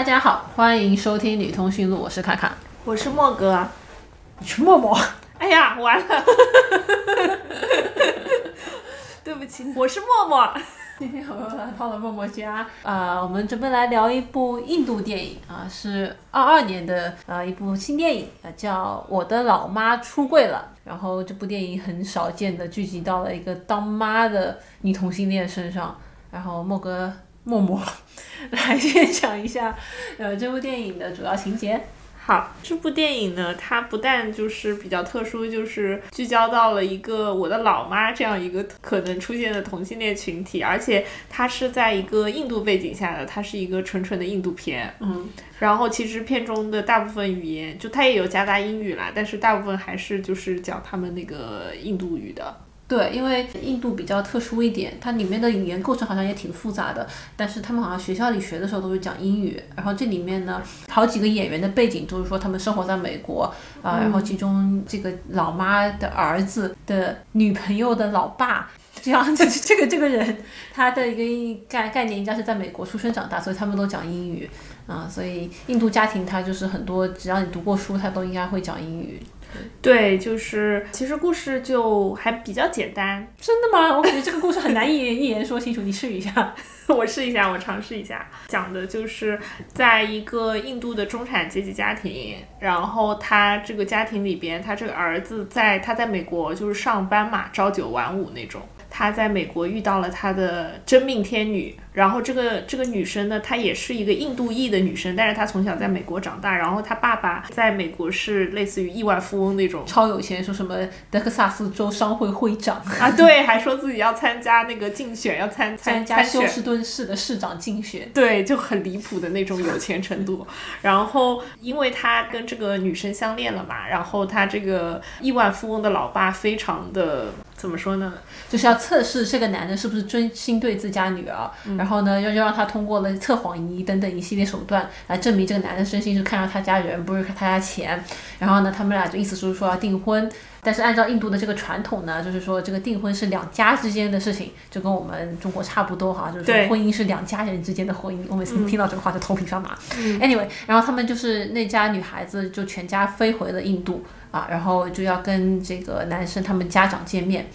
大家好，欢迎收听女通讯录，我是卡卡。我是莫哥，你是默默，哎呀，完了，对不起，我是默默。今天我又来到了默默家，呃，我们准备来聊一部印度电影啊，是二二年的呃一部新电影，呃叫《我的老妈出柜了》。然后这部电影很少见的聚集到了一个当妈的女同性恋身上。然后莫哥默默来先讲一下，呃，这部电影的主要情节。好，这部电影呢，它不但就是比较特殊，就是聚焦到了一个我的老妈这样一个可能出现的同性恋群体，而且它是在一个印度背景下的，它是一个纯纯的印度片。嗯，然后其实片中的大部分语言，就它也有夹杂英语啦，但是大部分还是就是讲他们那个印度语的。对，因为印度比较特殊一点，它里面的语言构成好像也挺复杂的，但是他们好像学校里学的时候都是讲英语。然后这里面呢，好几个演员的背景都是说他们生活在美国啊，然后其中这个老妈的儿子的女朋友的老爸，这样这 这个这个人，他的一个概概念应该是在美国出生长大，所以他们都讲英语啊，所以印度家庭他就是很多只要你读过书，他都应该会讲英语。对，就是其实故事就还比较简单。真的吗？我感觉这个故事很难一言 一言说清楚，你试一下。我试一下，我尝试一下。讲的就是在一个印度的中产阶级家庭，然后他这个家庭里边，他这个儿子在他在美国就是上班嘛，朝九晚五那种。他在美国遇到了他的真命天女，然后这个这个女生呢，她也是一个印度裔的女生，但是她从小在美国长大，然后她爸爸在美国是类似于亿万富翁那种，超有钱，说什么德克萨斯州商会会长啊，对，还说自己要参加那个竞选，要参参加休斯顿市的市长竞选，对，就很离谱的那种有钱程度。然后因为他跟这个女生相恋了嘛，然后他这个亿万富翁的老爸非常的。怎么说呢？就是要测试这个男的是不是真心对自家女儿，然后呢，又又让他通过了测谎仪等等一系列手段来证明这个男的真心是看上他家人，不是看他家钱。然后呢，他们俩就意思是说要订婚，但是按照印度的这个传统呢，就是说这个订婚是两家之间的事情，就跟我们中国差不多哈，就是说婚姻是两家人之间的婚姻。我每次听到这个话就头皮发麻。Anyway，然后他们就是那家女孩子就全家飞回了印度。啊，然后就要跟这个男生他们家长见面，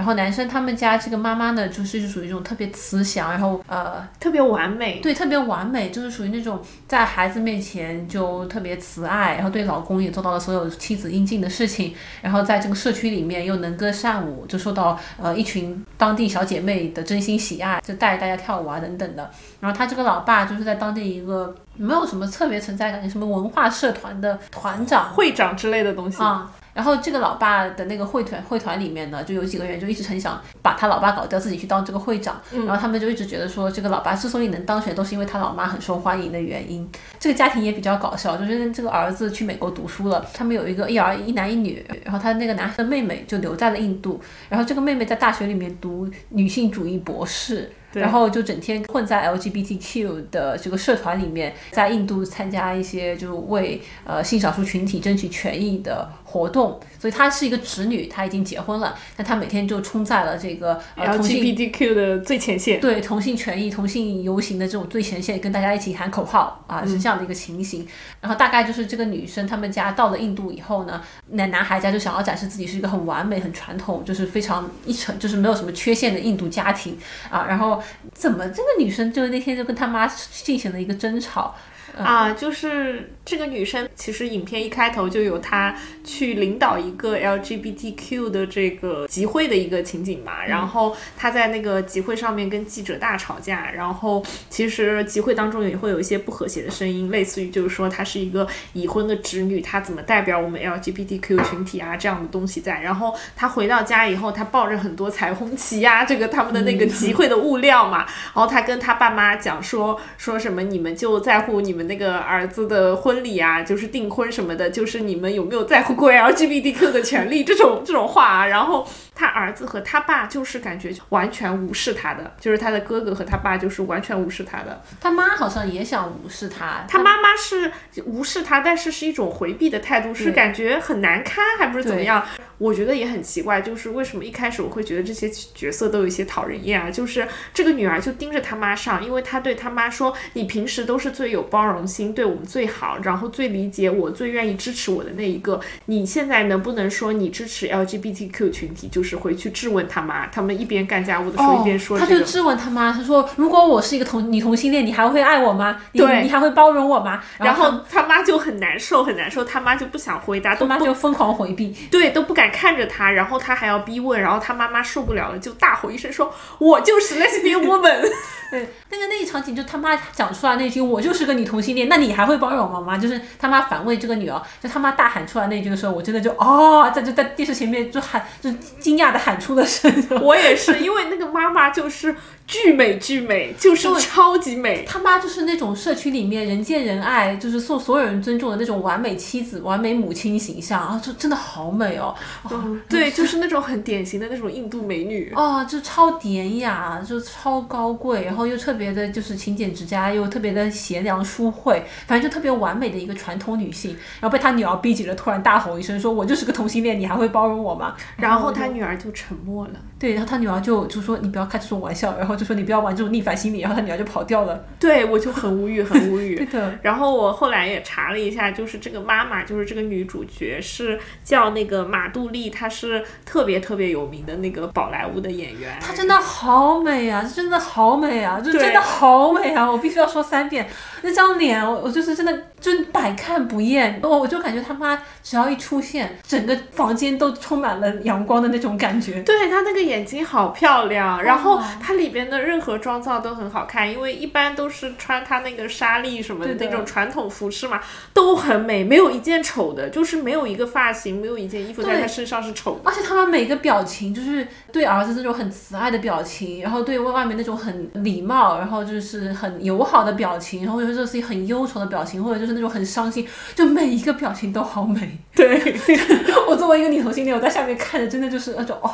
然后男生他们家这个妈妈呢，就是属于一种特别慈祥，然后呃特别完美，对，特别完美，就是属于那种在孩子面前就特别慈爱，然后对老公也做到了所有妻子应尽的事情，然后在这个社区里面又能歌善舞，就受到呃一群当地小姐妹的真心喜爱，就带着大家跳舞啊等等的。然后他这个老爸就是在当地一个。没有什么特别存在感，什么文化社团的团长、会长之类的东西啊。然后这个老爸的那个会团会团里面呢，就有几个人就一直很想把他老爸搞掉，自己去当这个会长。然后他们就一直觉得说，这个老爸之所以能当选，都是因为他老妈很受欢迎的原因。这个家庭也比较搞笑，就是这个儿子去美国读书了，他们有一个一儿一男一女，然后他那个男生的妹妹就留在了印度，然后这个妹妹在大学里面读女性主义博士。然后就整天混在 LGBTQ 的这个社团里面，在印度参加一些就为呃性少数群体争取权益的活动。所以她是一个直女，她已经结婚了，但她每天就冲在了这个呃 LGBTQ 的最前线，对同性权益、同性游行的这种最前线，跟大家一起喊口号啊，是这样的一个情形。然后大概就是这个女生他们家到了印度以后呢，那男孩家就想要展示自己是一个很完美、很传统，就是非常一成就是没有什么缺陷的印度家庭啊，然后。怎么这个女生就那天就跟他妈进行了一个争吵？啊，就是这个女生，其实影片一开头就有她去领导一个 LGBTQ 的这个集会的一个情景嘛。然后她在那个集会上面跟记者大吵架，然后其实集会当中也会有一些不和谐的声音，类似于就是说她是一个已婚的侄女，她怎么代表我们 LGBTQ 群体啊这样的东西在。然后她回到家以后，她抱着很多彩虹旗呀，这个他们的那个集会的物料嘛。然后她跟她爸妈讲说说什么，你们就在乎你们。那个儿子的婚礼啊，就是订婚什么的，就是你们有没有在乎过 LGBTQ 的权利这种这种话啊？然后他儿子和他爸就是感觉完全无视他的，就是他的哥哥和他爸就是完全无视他的。他妈好像也想无视他，他妈妈是无视他，但是是一种回避的态度，是感觉很难堪，还不是怎么样？我觉得也很奇怪，就是为什么一开始我会觉得这些角色都有一些讨人厌啊？就是这个女儿就盯着他妈上，因为她对他妈说：“你平时都是最有包容。”容心，对我们最好，然后最理解我，最愿意支持我的那一个。你现在能不能说你支持 LGBTQ 群体？就是回去质问他妈，他们一边干家务的时候一边说这个。他就质问他妈，他说：“如果我是一个同女同性恋，你还会爱我吗？你对你还会包容我吗？”然后后他妈就很难受，很难受，他妈就不想回答，他都妈就疯狂回避。对，都不敢看着他，然后他还要逼问，然后他妈妈受不了了，就大吼一声说：“我就是 lesbian woman。对，那个那一场景就他妈讲出来那句“我就是个女同性恋”，那你还会包容我吗？就是他妈反问这个女儿，就他妈大喊出来那句的时候，我真的就哦，在就在电视前面就喊，就惊讶的喊出了声。”我也是，因为那个妈妈就是巨美巨美，就是超级美。他妈就是那种社区里面人见人爱，就是受所有人尊重的那种完美妻子、完美母亲形象啊，就真的好美哦。哦对，就是那种很典型的那种印度美女。哦，就超典雅，就超高贵，然后又特别的，就是勤俭持家，又特别的贤良淑惠，反正就特别完美的一个传统女性。然后被他女儿逼急了，突然大吼一声说：“我就是个同性恋，你还会包容我吗？”然后他女儿就沉默了。对，然后他女儿就就说：“你不要开这种玩笑。”然后就说：“你不要玩这种逆反心理。”然后他女儿就跑掉了。对我就很无语，很无语。对的，然后我后来也查了一下，就是这个妈妈，就是这个女主角是叫那个马杜丽，她是特别特别有名的那个宝莱坞的演员。她真的好美啊！真的好美啊！就真的好美啊！我必须要说三遍，那张脸，我我就是真的真百看不厌。我我就感觉他妈只要一出现，整个房间都充满了阳光的那种感觉。对她那个眼睛好漂亮，然后她里边的任何妆造都很好看，因为一般都是穿她那个纱丽什么的那种传统服饰嘛，都很美，没有一件丑的，就是没有一个发型，没有一件衣服在对她身上是丑的。而且他们每个表情，就是对儿子那种很慈爱的表情，然后对外面那种很礼貌，然后就是很友好的表情，然后就是很忧愁的表情，或者就是那种很伤心，就每一个表情都好美。对，我作为一个女同性恋，我在下面看着，真的就是那种哦，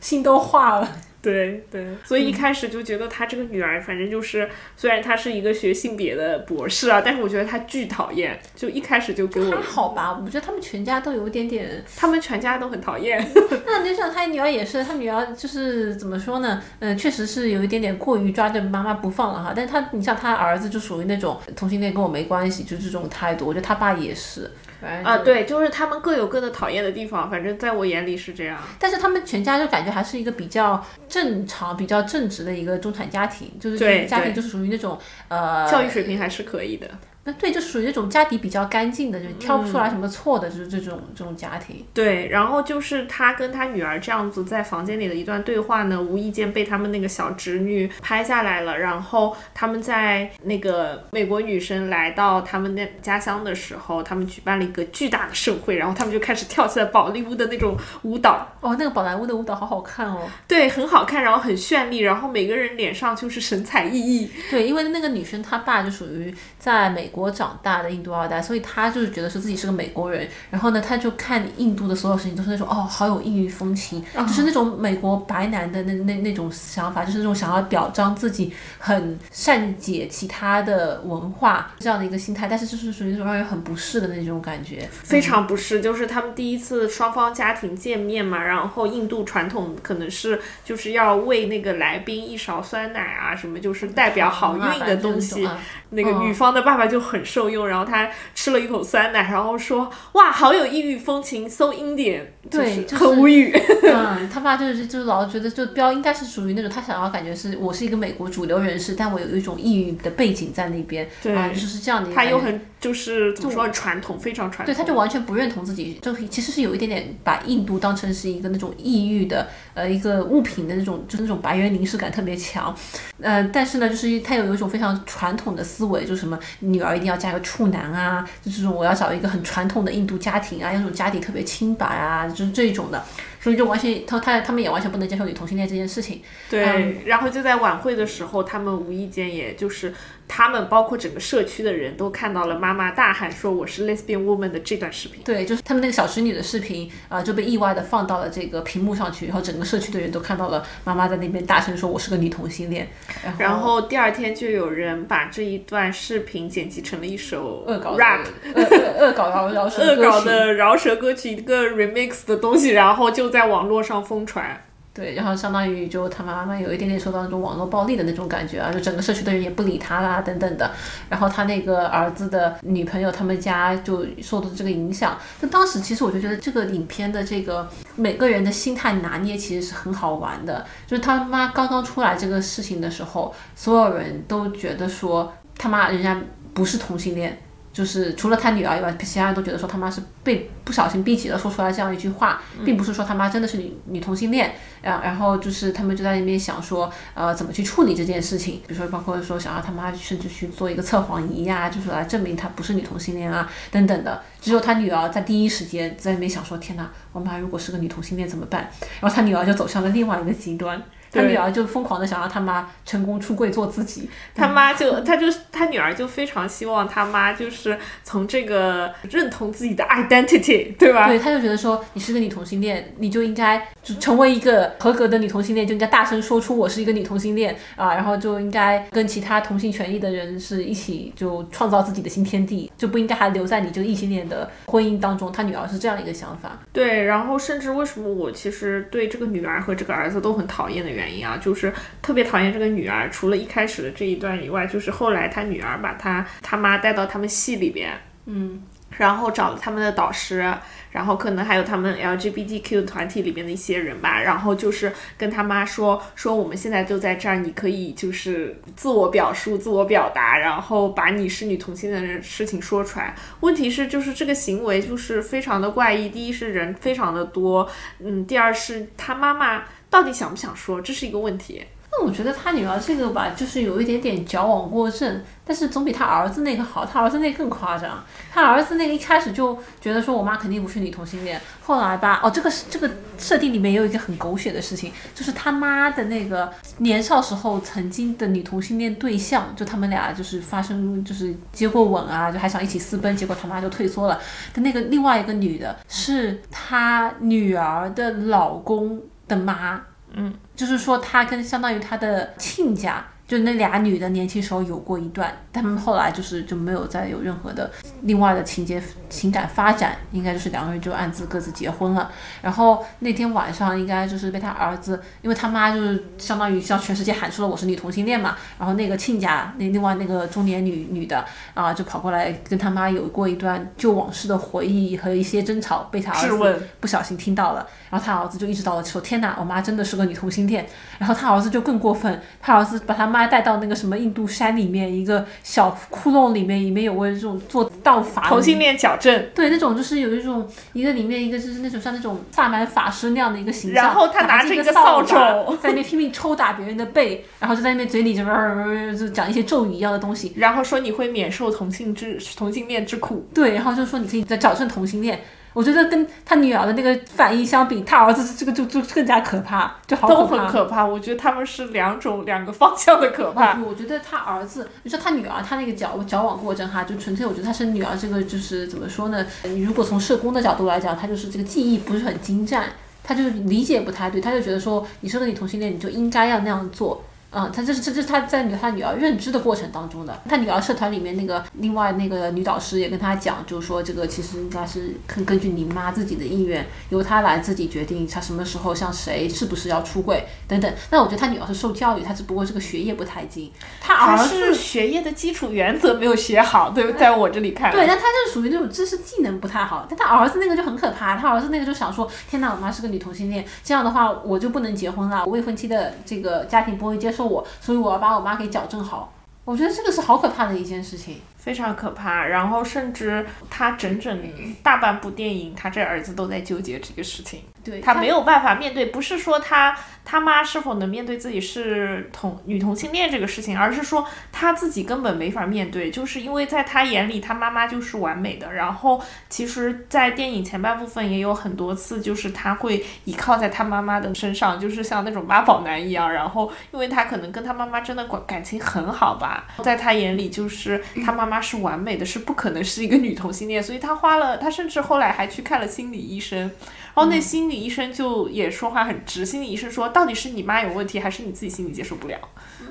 心都化了。对对，所以一开始就觉得他这个女儿，反正就是虽然她是一个学性别的博士啊，但是我觉得她巨讨厌，就一开始就给我还，好吧，我觉得他们全家都有点点。他们全家都很讨厌。那就像他女儿也是，他女儿就是怎么说呢？嗯、确实是有一点点过于抓着妈妈不放了哈。但是他，你像他儿子就属于那种同性恋跟我没关系，就这种态度。我觉得他爸也是。啊，对，就是他们各有各的讨厌的地方，反正在我眼里是这样。但是他们全家就感觉还是一个比较正常、比较正直的一个中产家庭，就是家庭就是属于那种呃教育水平还是可以的。那对，就属于那种家底比较干净的，就挑不出来什么错的，就是这种这种家庭。对，然后就是他跟他女儿这样子在房间里的一段对话呢，无意间被他们那个小侄女拍下来了。然后他们在那个美国女生来到他们那家乡的时候，他们举办了一个巨大的盛会，然后他们就开始跳起了宝丽坞的那种舞蹈，哦，那个宝莱坞的舞蹈好好看哦。对，很好看，然后很绚丽，然后每个人脸上就是神采奕奕。对，因为那个女生她爸就属于在美国长大的印度二代，所以他就是觉得说自己是个美国人。然后呢，他就看印度的所有事情都是那种哦，好有异域风情，就是那种美国白男的那那那种想法，就是那种想要表彰自己很善解其他的文化这样的一个心态，但是就是属于那种让人很不适的那种感觉。非常不适，就是他们第一次双方家庭见面嘛，然后印度传统可能是就是要喂那个来宾一勺酸奶啊，什么就是代表好运的东西。啊那个女方的爸爸就很受用，然后他吃了一口酸奶，然后说哇，好有异域风情，so Indian，对就是很无语。嗯，他爸就是就是老觉得就标应该是属于那种他想要感觉是我是一个美国主流人士，但我有一种异域的背景在那边，对啊，就是这样的。他又很就是怎么说传统，非常传统对，他就完全不认同自己，就其实是有一点点把印度当成是一个那种异域的呃一个物品的那种，就是那种白人凝视感特别强，呃，但是呢，就是他有一种非常传统的思维，就是什么女儿一定要嫁个处男啊，就是我要找一个很传统的印度家庭啊，那种家底特别清白啊，就是这种的，所以就完全他他他们也完全不能接受女同性恋这件事情。对，嗯然后就在晚会的时候，他们无意间也就是他们包括整个社区的人都看到了妈妈大喊说我是 lesbian woman 的这段视频。对，就是他们那个小侄女的视频啊、就被意外的放到了这个屏幕上去，然后整个社区的人都看到了妈妈在那边大声说我是个女同性恋，然后然后第二天就有人把这一段视频剪辑成了一首恶搞 rap 恶恶恶搞饶饶舌恶搞的饶舌歌曲，一个 remix 的东西，然后就在网络上疯传。对，然后相当于就他妈妈有一点点受到那种网络暴力的那种感觉啊，就整个社区的人也不理他啦，等等的。然后他那个儿子的女朋友他们家就受到这个影响。就当时其实我就觉得这个影片的这个每个人的心态拿捏其实是很好玩的。就是他妈刚刚出来这个事情的时候，所有人都觉得说他妈人家不是同性恋。就是除了他女儿以外，其他人都觉得说他妈是被不小心逼急了说出来这样一句话，并不是说他妈真的是女女同性恋。然然后就是他们就在那边想说，呃，怎么去处理这件事情？比如说包括说想让他妈甚至去做一个测谎仪呀，就是来证明他不是女同性恋啊等等的。只有他女儿在第一时间在那边想说，天哪，我妈如果是个女同性恋怎么办？然后他女儿就走向了另外一个极端。他女儿就疯狂的想让他妈成功出柜做自己，他妈就他就他女儿就非常希望他妈就是从这个认同自己的 identity，对吧？对，他就觉得说你是个女同性恋，你就应该就成为一个合格的女同性恋，就应该大声说出我是一个女同性恋啊，然后就应该跟其他同性权益的人是一起就创造自己的新天地，就不应该还留在你这个异性恋的婚姻当中。他女儿是这样一个想法。对，然后甚至为什么我其实对这个女儿和这个儿子都很讨厌的原因啊，就是特别讨厌这个女儿。除了一开始的这一段以外，就是后来他女儿把他他妈带到他们系里边，嗯，然后找了他们的导师，然后可能还有他们 LGBTQ 团体里面的一些人吧，然后就是跟他妈说说我们现在就在这儿，你可以就是自我表述、自我表达，然后把你是女同性恋的事情说出来。问题是，就是这个行为就是非常的怪异。第一是人非常的多，嗯，第二是他妈妈。到底想不想说，这是一个问题。那我觉得他女儿这个吧，就是有一点点矫枉过正，但是总比他儿子那个好。他儿子那个更夸张，他儿子那个一开始就觉得说我妈肯定不是女同性恋，后来吧，哦，这个这个设定里面也有一个很狗血的事情，就是他妈的那个年少时候曾经的女同性恋对象，就他们俩就是发生就是接过吻啊，就还想一起私奔，结果他妈就退缩了。的那个另外一个女的是他女儿的老公。的妈，嗯，就是说她跟相当于她的亲家。就那俩女的年轻时候有过一段，他们后来就是就没有再有任何的另外的情节情感发展，应该就是两个人就暗自各自结婚了。然后那天晚上应该就是被他儿子，因为他妈就是相当于向全世界喊出了我是女同性恋嘛。然后那个亲家那另外那个中年女女的啊，就跑过来跟他妈有过一段旧往事的回忆和一些争吵，被他儿子不小心听到了。然后他儿子就意识到了说天哪，我妈真的是个女同性恋。然后他儿子就更过分，他儿子把他妈。妈带到那个什么印度山里面一个小窟窿里面，里面有个这种做道法同性恋矫正，对，那种就是有一种一个里面一个就是那种像那种萨满法师那样的一个形象，然后他拿着一个扫帚在那边拼命抽打别人的背，然后就在那边嘴里就就讲一些咒语一样的东西，然后说你会免受同性之同性恋之苦，对，然后就说你可以再矫正同性恋。我觉得跟他女儿的那个反应相比，他儿子这个就就更加可怕，就好都很可怕。我觉得他们是两种两个方向的可怕。我觉得他儿子，你说他女儿，他那个矫矫枉过正哈，就纯粹我觉得他是女儿这个就是怎么说呢？你如果从社工的角度来讲，他就是这个记忆不是很精湛，他就理解不太对，他就觉得说你是个女同性恋，你就应该要那样做。嗯，他这是这这是他在女他女儿认知的过程当中的。他女儿社团里面那个另外那个女导师也跟他讲，就是说这个其实应该是根根据你妈自己的意愿，由她来自己决定她什么时候向谁是不是要出柜等等。但我觉得他女儿是受教育，他只不过这个学业不太精。他儿子学业的基础原则没有学好，对，在我这里看。对，但他就是属于那种知识技能不太好。但他儿子那个就很可怕，他儿子那个就想说，天哪，我妈是个女同性恋，这样的话我就不能结婚了，我未婚妻的这个家庭不会接受。我，所以我要把我妈给矫正好。我觉得这个是好可怕的一件事情，非常可怕。然后甚至他整整大半部电影，他这儿子都在纠结这个事情。对他没有办法面对，不是说他他妈是否能面对自己是同女同性恋这个事情，而是说他自己根本没法面对，就是因为在他眼里，他妈妈就是完美的。然后其实，在电影前半部分也有很多次，就是他会依靠在他妈妈的身上，就是像那种妈宝男一样。然后，因为他可能跟他妈妈真的感感情很好吧，在他眼里，就是他妈妈。妈是完美的，是不可能是一个女同性恋，所以他花了，他甚至后来还去看了心理医生，然后那心理医生就也说话很直，心理医生说到底是你妈有问题，还是你自己心理接受不了？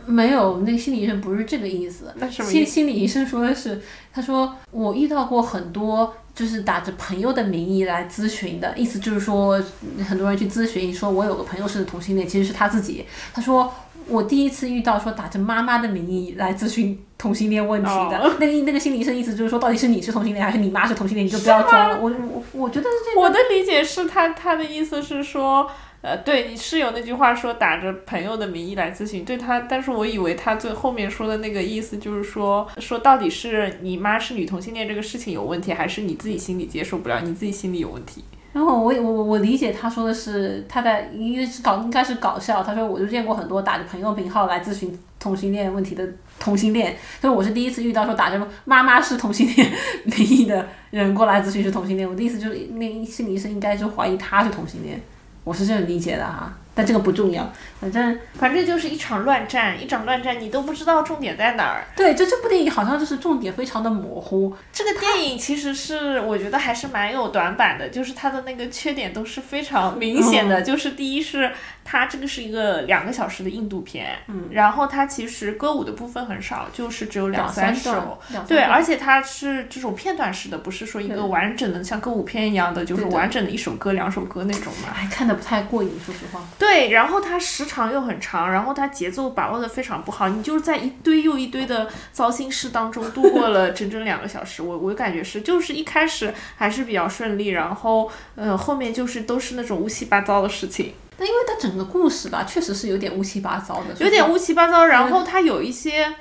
没有，那心理医生不是这个意思。那什么意思？心心理医生说的是，他说我遇到过很多就是打着朋友的名义来咨询的，意思就是说很多人去咨询，说我有个朋友是同性恋，其实是他自己。他说我第一次遇到说打着妈妈的名义来咨询同性恋问题的，哦那个那个心理医生意思就是说，到底是你是同性恋还是你妈是同性恋，你就不要装了。我我我觉得这个我的理解是他他的意思是说，呃，对，是有那句话说打着朋友的名义来咨询，对他，但是我以为他最后面说的那个意思就是说，说到底是你妈是女同性恋这个事情有问题，还是你自己心里接受不了，你自己心里有问题？然后我我我理解他说的是他在因为是搞应该是搞笑，他说我就见过很多打着朋友名号来咨询同性恋问题的同性恋，所以我是第一次遇到说打着妈妈是同性恋 名义的人过来咨询是同性恋，我的意思就是那心理医生应该就怀疑他是同性恋，我是这样理解的哈，但这个不重要，反正反正就是一场乱战，一场乱战，你都不知道重点在哪儿。对，就这部电影好像就是重点非常的模糊，这个电影其实是我觉得还是蛮有短板的，就是它的那个缺点都是非常明显的。就是第一是它这个是一个两个小时的印度片，嗯，然后它其实歌舞的部分很少，就是只有两两三首，两三对，而且它是这种片段式的，不是说一个完整的像歌舞片一样的，就是完整的一首歌、两首歌那种嘛。还看得不太过瘾，说实话。对，然后它时长又很长，然后它节奏把握的非常不好，你就是在一堆又一堆的糟心事当中度过了整整两个小时。我我感觉是，就是一开始还是比较顺利，然后呃后面就是都是那种乌七八糟的事情，但因为它整个故事吧，确实是有点乌七八糟的，有点乌七八糟，然后它有一些。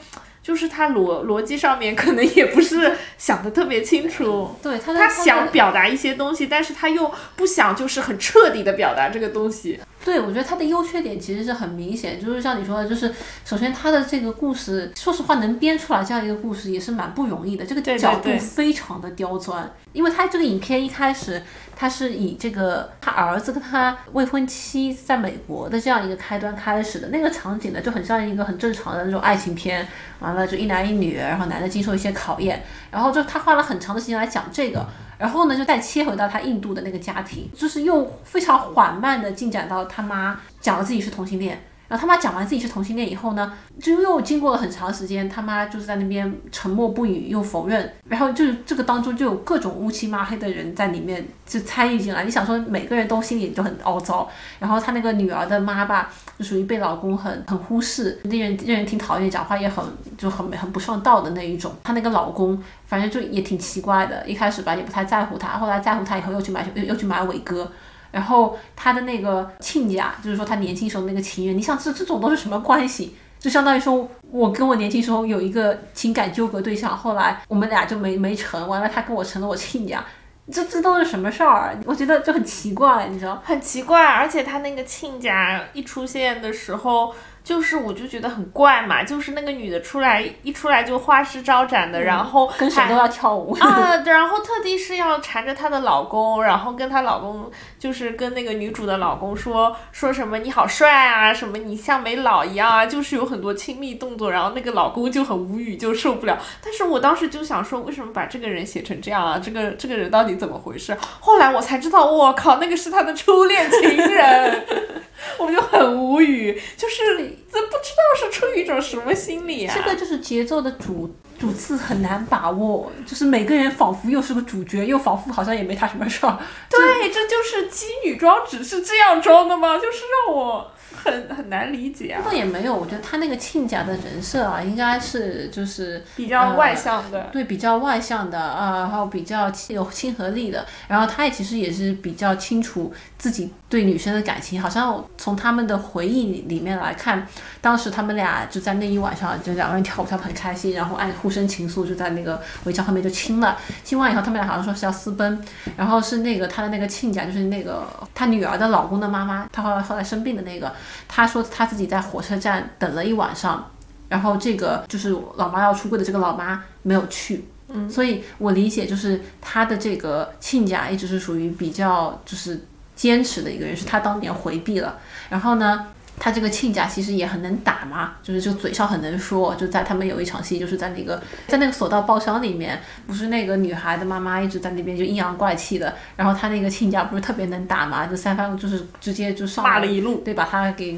就是它逻逻辑上面可能也不是 想的特别清楚，对他他想表达一些东西，但是他又不想就是很彻底的表达这个东西。对，我觉得它的优缺点其实是很明显，就是像你说的，就是首先它的这个故事，说实话能编出来这样一个故事也是蛮不容易的，这个角度非常的刁钻，因为他这个影片一开始他是以这个他儿子跟他未婚妻在美国的这样一个开端开始的，那个场景呢就很像一个很正常的那种爱情片，完了就一男一女，然后男的经受一些考验，然后就他花了很长的时间来讲这个。然后呢，就再切回到他印度的那个家庭，就是又非常缓慢的进展到他妈讲了自己是同性恋，然后他妈讲完自己是同性恋以后呢，就又经过了很长时间，他妈就是在那边沉默不语又否认，然后就是这个当中就有各种乌漆抹黑的人在里面就参与进来。你想说每个人都心里就很凹糟，然后他那个女儿的妈吧，就属于被老公很很忽视，令人令人挺讨厌，讲话也很就很很不上道的那一种。她那个老公反正就也挺奇怪的，一开始吧也不太在乎她，后来在乎她以后又去买又又去买伟哥。然后他的那个亲家，就是说他年轻时候那个情人，你想这这种都是什么关系？就相当于说，我跟我年轻时候有一个情感纠葛对象，后来我们俩就没没成，完了他跟我成了我亲家，这这都是什么事儿？我觉得就很奇怪，你知道？很奇怪，而且他那个亲家一出现的时候，就是我就觉得很怪嘛，就是那个女的出来一出来就花枝招展的，然后跟谁都要跳舞。啊，然后特地是要缠着她的老公，然后跟她老公就是跟那个女主的老公说说什么你好帅啊，什么你像没老一样啊，就是有很多亲密动作，然后那个老公就很无语，就受不了。但是我当时就想说，为什么把这个人写成这样啊？这个这个人到底怎么回事？后来我才知道，我靠，那个是他的初恋情人。我就很无语，就是这不知道是出于一种什么心理啊？这个就是节奏的主主次很难把握，就是每个人仿佛又是个主角，又仿佛好像也没他什么事儿。对，这就是基女装只是这样装的吗？就是让我很很难理解啊。倒也没有，我觉得他那个亲家的人设啊，应该是就是比较外向的，对，比较外向的啊，然后比较有亲和力的，然后他也其实也是比较清楚自己对女生的感情，好像从他们的回忆里里面来看，当时他们俩就在那一晚上，就两个人跳舞跳得很开心，然后爱互生情愫，就在那个围墙后面就亲了，亲完以后他们俩好像说是要私奔，然后是那个他的那个亲家，就是那个他女儿的老公的妈妈，她后来后来生病的那个，她说她自己在火车站等了一晚上。然后这个就是老妈要出柜的这个老妈没有去，嗯，所以我理解就是他的这个亲家一直是属于比较就是坚持的一个人，是他当年回避了。然后呢，他这个亲家其实也很能打嘛，就是就嘴上很能说。就在他们有一场戏，就是在那个在那个索道包厢里面，不是那个女孩的妈妈一直在那边就阴阳怪气的，然后他那个亲家不是特别能打嘛，就三番就是直接就上骂了一路，对，把他给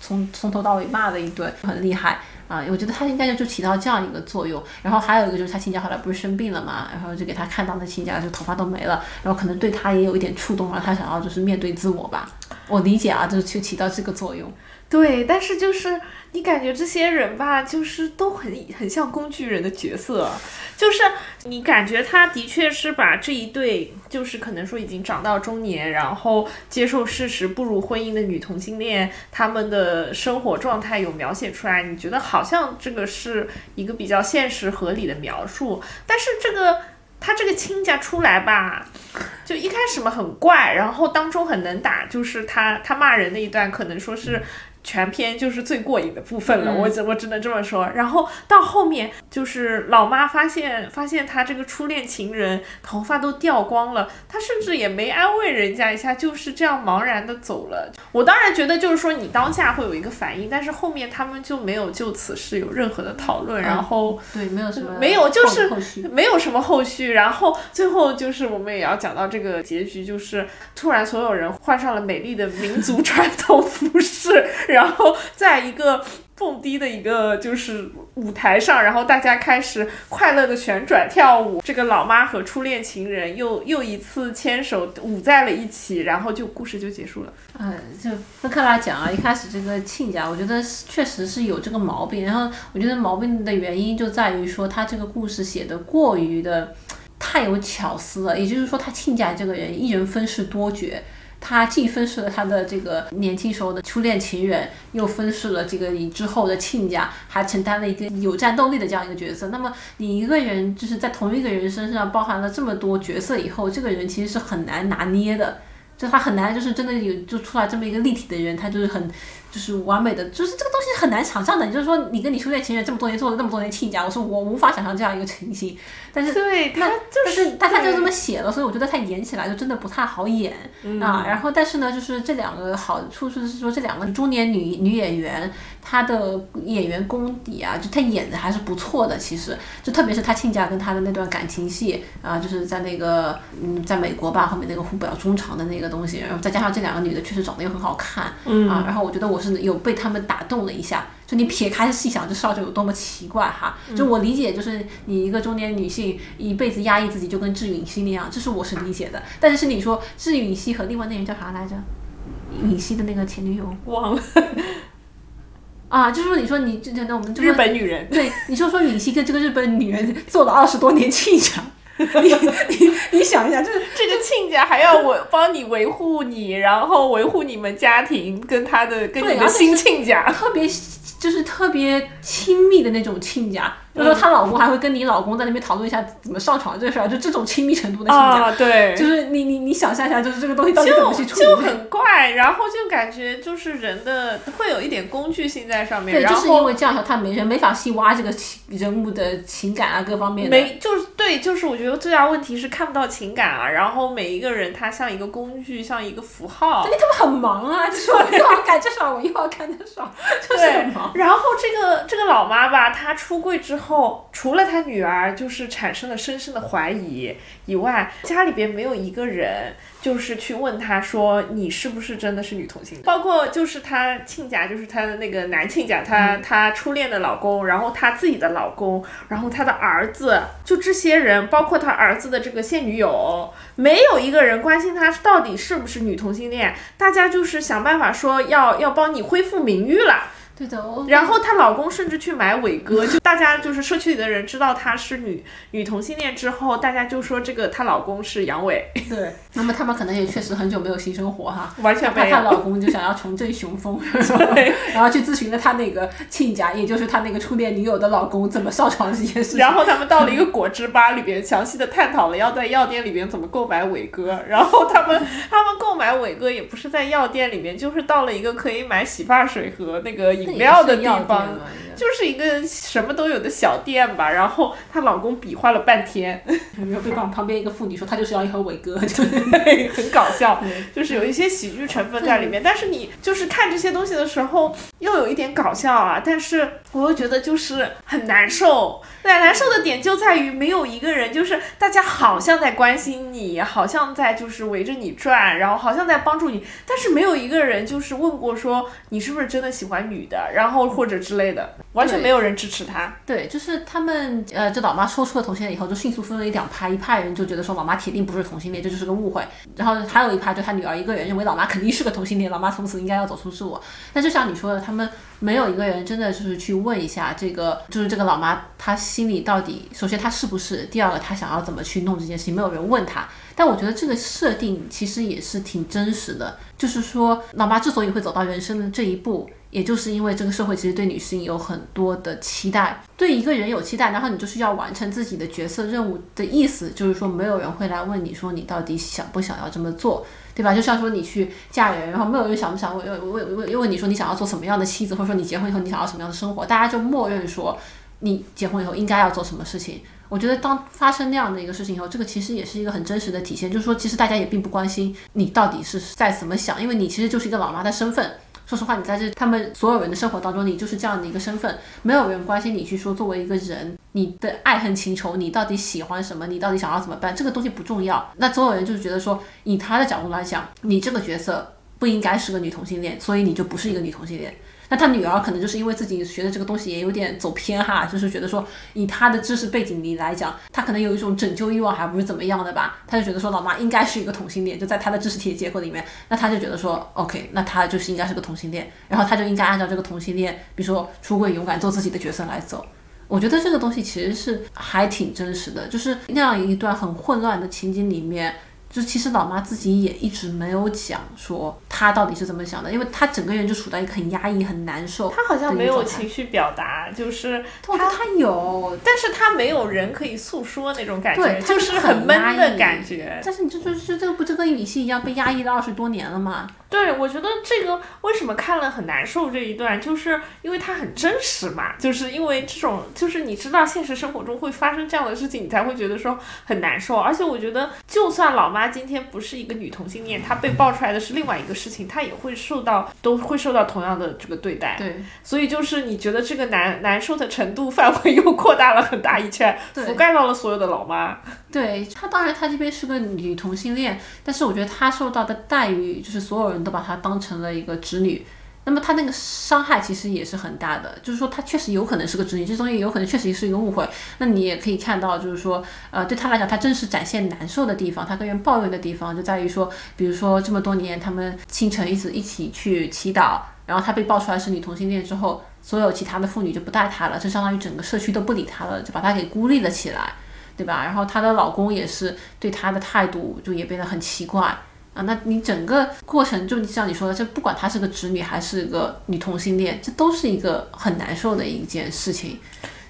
从从头到尾骂了一顿，很厉害啊！我觉得他应该就起到这样一个作用。然后还有一个就是他亲家后来不是生病了嘛，然后就给他看到那亲家就头发都没了，然后可能对他也有一点触动，了他想要就是面对自我吧。我理解啊，就是去起到这个作用。对，但是就是你感觉这些人吧，就是都很很像工具人的角色，就是你感觉他的确是把这一对，就是可能说已经长到中年，然后接受事实步入婚姻的女同性恋，他们的生活状态有描写出来，你觉得好像这个是一个比较现实合理的描述，但是这个。他这个亲家出来吧，就一开始嘛很怪，然后当中很能打，就是他他骂人那一段，可能说是。全篇就是最过瘾的部分了，我只我只能这么说。然后到后面就是老妈发现发现她这个初恋情人头发都掉光了，她甚至也没安慰人家一下，就是这样茫然的走了。我当然觉得就是说你当下会有一个反应，但是后面他们就没有就此事有任何的讨论，然后对没有什么没有就是没有什么后续，然后最后就是我们也要讲到这个结局，就是突然所有人换上了美丽的民族传统服饰。然后在一个蹦迪的一个就是舞台上，然后大家开始快乐的旋转跳舞。这个老妈和初恋情人又又一次牵手舞在了一起，然后就故事就结束了。嗯，就分开来讲啊，一开始这个亲家，我觉得确实是有这个毛病。然后我觉得毛病的原因就在于说他这个故事写的过于的太有巧思了，也就是说他亲家这个人一人分饰多角。他既分饰了他的这个年轻时候的初恋情人，又分饰了这个你之后的亲家，还承担了一个有战斗力的这样一个角色。那么你一个人就是在同一个人身上包含了这么多角色以后，这个人其实是很难拿捏的，就他很难就是真的有就出来这么一个立体的人，他就是很。就是完美的，就是这个东西很难想象的。就是说，你跟你初恋情人这么多年做了那么多年亲家，我说我无法想象这样一个情形。但是，对他就是，但他就这么写了，所以我觉得他演起来就真的不太好演啊。然后，但是呢，就是这两个好处就是说，这两个中年女女演员，她的演员功底啊，就他演的还是不错的。其实，就特别是他亲家跟他的那段感情戏啊，就是在那个嗯，在美国吧，后面那个互表衷肠的那个东西，然后再加上这两个女的确实长得又很好看啊，然后我觉得我是。有被他们打动了一下，就你撇开细想，这少女有多么奇怪哈！就我理解，就是你一个中年女性一辈子压抑自己，就跟智允熙那样，这是我是理解的。但是你说智允熙和另外那人叫啥来着？允熙的那个前女友忘了啊，就是说你说你就那我们日本女人，对，你说说允熙跟这个日本女人做了二十多年亲家。你你你想一下，就是这个亲家还要我帮你维护你，然后维护你们家庭，跟他的跟你的新亲家，特别就是特别亲密的那种亲家。就说她老公还会跟你老公在那边讨论一下怎么上床这事儿，就这种亲密程度的亲家，对，就是你你你想象一下，就是这个东西到底怎么去处理？就很怪，然后就感觉就是人的会有一点工具性在上面。对，就是因为这样，他没人没法细挖这个情人物的情感啊，各方面的。没，就是对，就是我觉得最大问题是看不到情感啊。然后每一个人他像一个工具，像一个符号。对，他们很忙啊，就是我又要干这少，我又要干那少，就是很忙。然后这个这个老妈吧，她出柜之后，除了他女儿就是产生了深深的怀疑以外，家里边没有一个人就是去问他说你是不是真的是女同性恋包括就是他亲家，就是他的那个男亲家，他他初恋的老公，然后他自己的老公，然后他的儿子，就这些人，包括他儿子的这个现女友，没有一个人关心他到底是不是女同性恋，大家就是想办法说要要帮你恢复名誉了。对的，哦然后她老公甚至去买伟哥，就大家就是社区里的人知道她是女女同性恋之后，大家就说这个她老公是阳痿。对，那么他们可能也确实很久没有性生活哈，完全没有。她老公就想要重振雄风，然后去咨询了她那个亲家，也就是她那个初恋女友的老公怎么上床这件事。然后他们到了一个果汁吧里边，详细的探讨了要在药店里边怎么购买伟哥。然后他们他们购买伟哥也不是在药店里面，就是到了一个可以买洗发水和那个。饮料的地方，就是一个什么都有的小店吧。然后她老公比划了半天，然后被旁旁边一个妇女说，她就是要一盒伟哥，就对，很搞笑，就是有一些喜剧成分在里面。但是你就是看这些东西的时候，又有一点搞笑啊，但是我又觉得就是很难受。对，难受的点就在于没有一个人，就是大家好像在关心你，好像在就是围着你转，然后好像在帮助你，但是没有一个人就是问过说你是不是真的喜欢女的，然后或者之类的，完全没有人支持他。对，就是他们呃，这老妈说出了同性恋以后，就迅速分为两派，一派人就觉得说老妈铁定不是同性恋，这就是个误会。然后还有一派就他女儿一个人认为老妈肯定是个同性恋，老妈从此应该要走出自我。但就像你说的，他们没有一个人真的就是去问一下这个，就是这个老妈她心里到底，首先她是不是，第二个她想要怎么去弄这件事情，没有人问她。但我觉得这个设定其实也是挺真实的，就是说老妈之所以会走到人生的这一步。也就是因为这个社会其实对女性有很多的期待，对一个人有期待，然后你就是要完成自己的角色任务的意思，就是说没有人会来问你说你到底想不想要这么做，对吧？就像说你去嫁人，然后没有人想不想问问问问问你说你想要做什么样的妻子，或者说你结婚以后你想要什么样的生活，大家就默认说你结婚以后应该要做什么事情。我觉得当发生那样的一个事情以后，这个其实也是一个很真实的体现，就是说其实大家也并不关心你到底是在怎么想，因为你其实就是一个老妈的身份。说实话，你在这他们所有人的生活当中，你就是这样的一个身份，没有人关心你去说作为一个人，你的爱恨情仇，你到底喜欢什么，你到底想要怎么办，这个东西不重要。那所有人就是觉得说，以他的角度来讲，你这个角色不应该是个女同性恋，所以你就不是一个女同性恋。那他女儿可能就是因为自己学的这个东西也有点走偏哈，就是觉得说以他的知识背景里来讲，他可能有一种拯救欲望，还不是怎么样的吧？他就觉得说老妈应该是一个同性恋，就在他的知识体结构里面，那他就觉得说 OK，那他就是应该是个同性恋，然后他就应该按照这个同性恋，比如说出柜、勇敢、做自己的角色来走。我觉得这个东西其实是还挺真实的，就是那样一段很混乱的情景里面。就其实老妈自己也一直没有讲说她到底是怎么想的，因为她整个人就处在一个很压抑、很难受。她好像没有情绪表达，就是她她有，但是她没有人可以诉说那种感觉，就是很闷的感觉。但是你这就就这个不就跟李希一样被压抑了二十多年了吗？对，我觉得这个为什么看了很难受这一段，就是因为它很真实嘛，就是因为这种，就是你知道现实生活中会发生这样的事情，你才会觉得说很难受。而且我觉得，就算老妈今天不是一个女同性恋，她被爆出来的是另外一个事情，她也会受到，都会受到同样的这个对待。对，所以就是你觉得这个难难受的程度范围 又扩大了很大一圈，覆盖到了所有的老妈。对她，当然她这边是个女同性恋，但是我觉得她受到的待遇，就是所有人都把她当成了一个侄女，那么她那个伤害其实也是很大的。就是说她确实有可能是个侄女，这东西有可能确实是一个误会。那你也可以看到，就是说，呃，对她来讲，她真实展现难受的地方，她跟人抱怨的地方，就在于说，比如说这么多年，他们清晨一直一起去祈祷，然后她被爆出来是女同性恋之后，所有其他的妇女就不带她了，就相当于整个社区都不理她了，就把她给孤立了起来。对吧？然后她的老公也是对她的态度就也变得很奇怪啊。那你整个过程就像你说的，这不管她是个直女还是个女同性恋，这都是一个很难受的一件事情。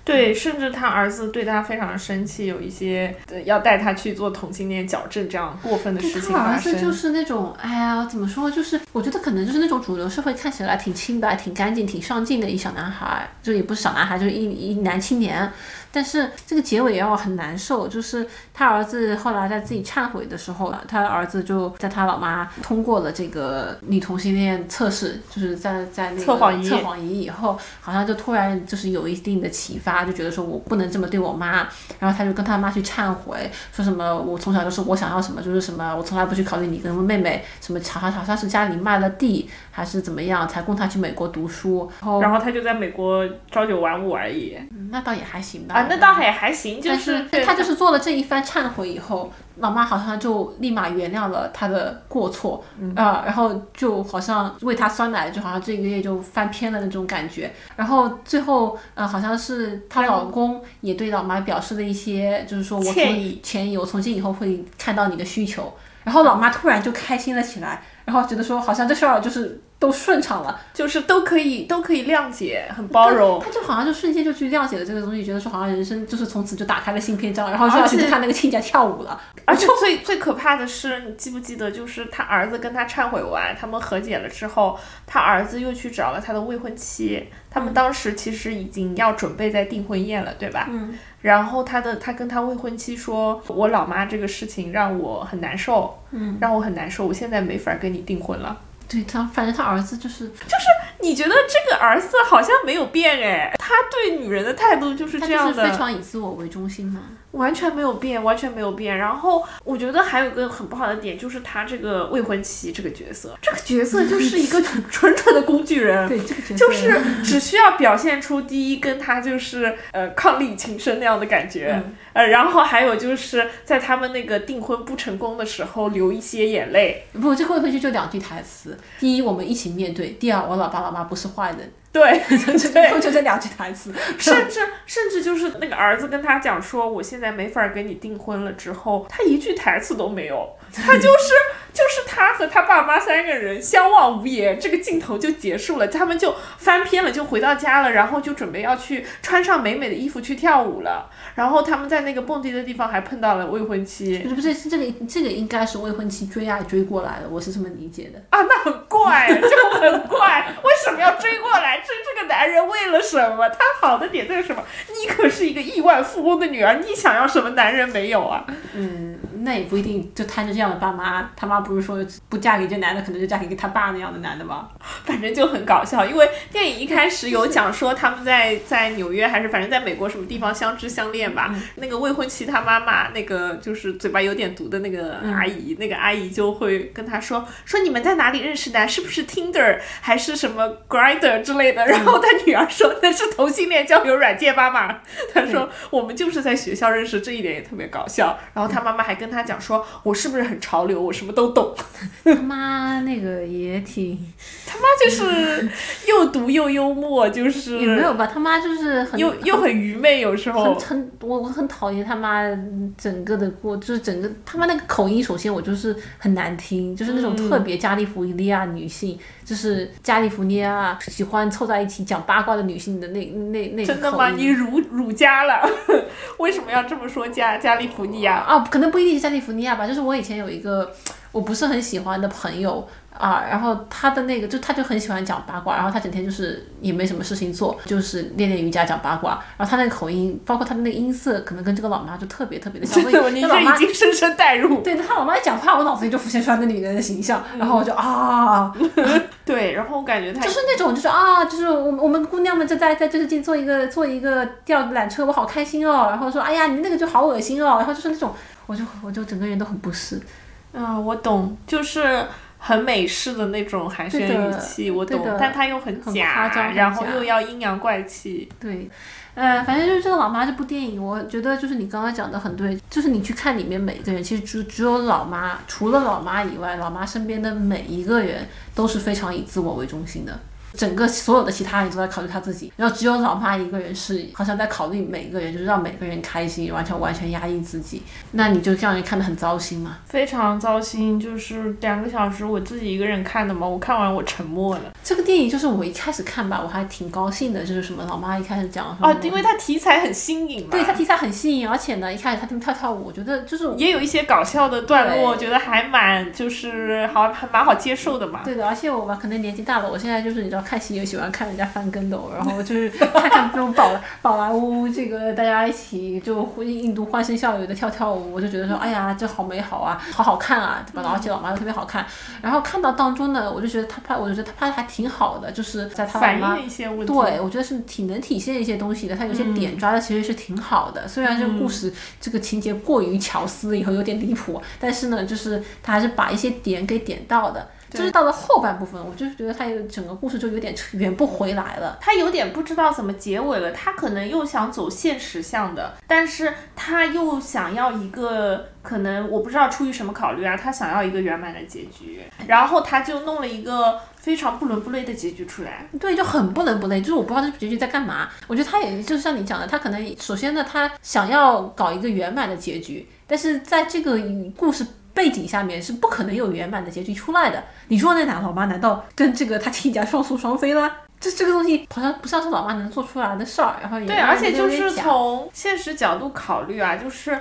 对，甚至他儿子对他非常的生气，有一些要带他去做同性恋矫正这样过分的事情发生。他儿子就是那种，哎呀，怎么说？就是我觉得可能就是那种主流社会看起来挺清白、挺干净、挺上进的一小男孩，就也不是小男孩，就是一一男青年。但是这个结尾让我很难受，就是他儿子后来在自己忏悔的时候，他儿子就在他老妈通过了这个女同性恋测试，就是在在那个测谎仪。测谎仪以后，好像就突然就是有一定的启发，就觉得说我不能这么对我妈，然后他就跟他妈去忏悔，说什么我从小就是我想要什么就是什么，我从来不去考虑你跟妹妹什么，好像好像是家里卖了地还是怎么样才供他去美国读书，然后然后他就在美国朝九晚五而已，那倒也还行吧。那倒也还行，就是他就是做了这一番忏悔以后，老妈好像就立马原谅了他的过错啊，然后就好像喂他酸奶，就好像这个月就翻篇了那种感觉。然后最后，呃，好像是她老公也对老妈表示了一些，就是说我歉意，歉意，我从今以后会看到你的需求。然后老妈突然就开心了起来，然后觉得说好像这事儿就是都顺畅了，就是都可以都可以谅解，很包容。他就好像就瞬间就去谅解了这个东西，觉得说好像人生就是从此就打开了新篇章，然后就要去看那个亲家跳舞了。而且最最可怕的是，你记不记得，就是他儿子跟他忏悔完，他们和解了之后，他儿子又去找了他的未婚妻，他们当时其实已经要准备在订婚宴了，对吧？嗯。然后他的他跟他未婚妻说：“我老妈这个事情让我很难受，嗯，让我很难受，我现在没法跟你订婚了。”对他，反正他儿子就是就是，你觉得这个儿子好像没有变哎，他对女人的态度就是这样的，非常以自我为中心嘛。完全没有变，完全没有变。然后我觉得还有个很不好的点，就是他这个未婚妻这个角色，这个角色就是一个 纯纯的工具人。对，这个角色就是只需要表现出第一跟他就是呃伉俪情深那样的感觉，呃，然后还有就是在他们那个订婚不成功的时候流一些眼泪。不，这未婚妻就两句台词：第一，我们一起面对；第二，我老爸老妈不是坏人。对，对，就这两句台词，甚至甚至就是那个儿子跟他讲说，我现在没法跟你订婚了之后，他一句台词都没有，他就是就是他和他爸妈三个人相望无言，这个镜头就结束了，他们就翻篇了，就回到家了，然后就准备要去穿上美美的衣服去跳舞了，然后他们在那个蹦迪的地方还碰到了未婚妻，不是不是，这个这个应该是未婚妻追啊追过来的，我是这么理解的啊，那很怪，就很怪，为什么要追过来？追这个男人为了什么？他好的点在什么？你可是一个亿万富翁的女儿，你想要什么男人没有啊？嗯，那也不一定，就摊着这样的爸妈，他妈不是说不嫁给这男的，可能就嫁给他爸那样的男的吧？反正就很搞笑，因为电影一开始有讲说他们在在纽约还是反正在美国什么地方相知相恋吧。那个未婚妻她妈妈那个就是嘴巴有点毒的那个阿姨，那个阿姨就会跟他说说你们在哪里认识的？是不是 Tinder 还是什么 Grinder 之类的？然后他女儿说那是同性恋交友软件妈妈。他说我们就是在学校认识，这一点也特别搞笑。然后他妈妈还跟他讲说，我是不是很潮流？我什么都懂。他妈那个也挺，他妈就是又毒又幽默，就是也没有吧？他妈就是很又又很愚昧，有时候很很我我很讨厌他妈整个的过，就是整个他妈那个口音，首先我就是很难听，就是那种特别加利福尼亚女性，就是加利福尼亚喜欢凑在一起讲八卦的女性的那那那真的吗？你辱辱家了？为什么要这么说加加利福尼亚啊？可能不一定是加利福尼亚吧，就是我以前有一个我不是很喜欢的朋友。啊，然后他的那个就他就很喜欢讲八卦，然后他整天就是也没什么事情做，就是练练瑜伽讲八卦。然后他那个口音，包括他的那个音色，可能跟这个老妈就特别特别的像。真的，你这已经深深带入。对他老妈一讲话，我脑子里就浮现出来那女人的形象，然后我就啊。对，然后我感觉他就是那种就是啊，就是我们我们姑娘们就在在这个进做一个做一个吊缆车，我好开心哦。然后说哎呀，你那个就好恶心哦。然后就是那种，我就我就整个人都很不适。啊，我懂，就是。很美式的那种寒暄语气，我懂，但他又很假，然后又要阴阳怪气。对，呃，反正就是这个老妈这部电影，我觉得就是你刚刚讲的很对，就是你去看里面每个人，其实只只有老妈，除了老妈以外，老妈身边的每一个人都是非常以自我为中心的。整个所有的其他人都在考虑他自己，然后只有老妈一个人是好像在考虑每一个人，就是让每个人开心，完全完全压抑自己。那你就让人看得很糟心嘛？非常糟心，就是两个小时我自己一个人看的嘛，我看完我沉默了。这个电影就是我一开始看吧，我还挺高兴的，就是什么老妈一开始讲哦，因为它题材很新颖嘛。对，它题材很新颖，而且呢，一开始他们跳跳舞，我觉得就是也有一些搞笑的段落，我觉得还蛮就是好还蛮好接受的嘛。对的，而且我吧可能年纪大了，我现在就是你知道看戏也喜欢看。人家翻跟斗，然后就是看看这种宝 宝莱坞这个大家一起就印度欢声笑语的跳跳舞，我就觉得说，哎呀，这好美好啊，好好看啊，对吧？而且老妈又特别好看。然后看到当中呢，我就觉得他拍，我就觉得他拍的还挺好的，就是在他反映一些问题。对，我觉得是挺能体现一些东西的。他有些点抓的其实是挺好的，虽然这个故事这个情节过于巧思，以后有点离谱，但是呢，就是他还是把一些点给点到的。就是到了后半部分，我就是觉得他有整个故事就有点圆不回来了，他有点不知道怎么结尾了。他可能又想走现实向的，但是他又想要一个可能我不知道出于什么考虑啊，他想要一个圆满的结局，然后他就弄了一个非常不伦不类的结局出来。对，就很不伦不类，就是我不知道这结局在干嘛。我觉得他也就是像你讲的，他可能首先呢，他想要搞一个圆满的结局，但是在这个故事。背景下面是不可能有圆满的结局出来的。你说那俩老妈难道跟这个他亲家双宿双飞了？这这个东西好像不像是老妈能做出来的事儿，然后也对，而且就是从现实角度考虑啊，就是。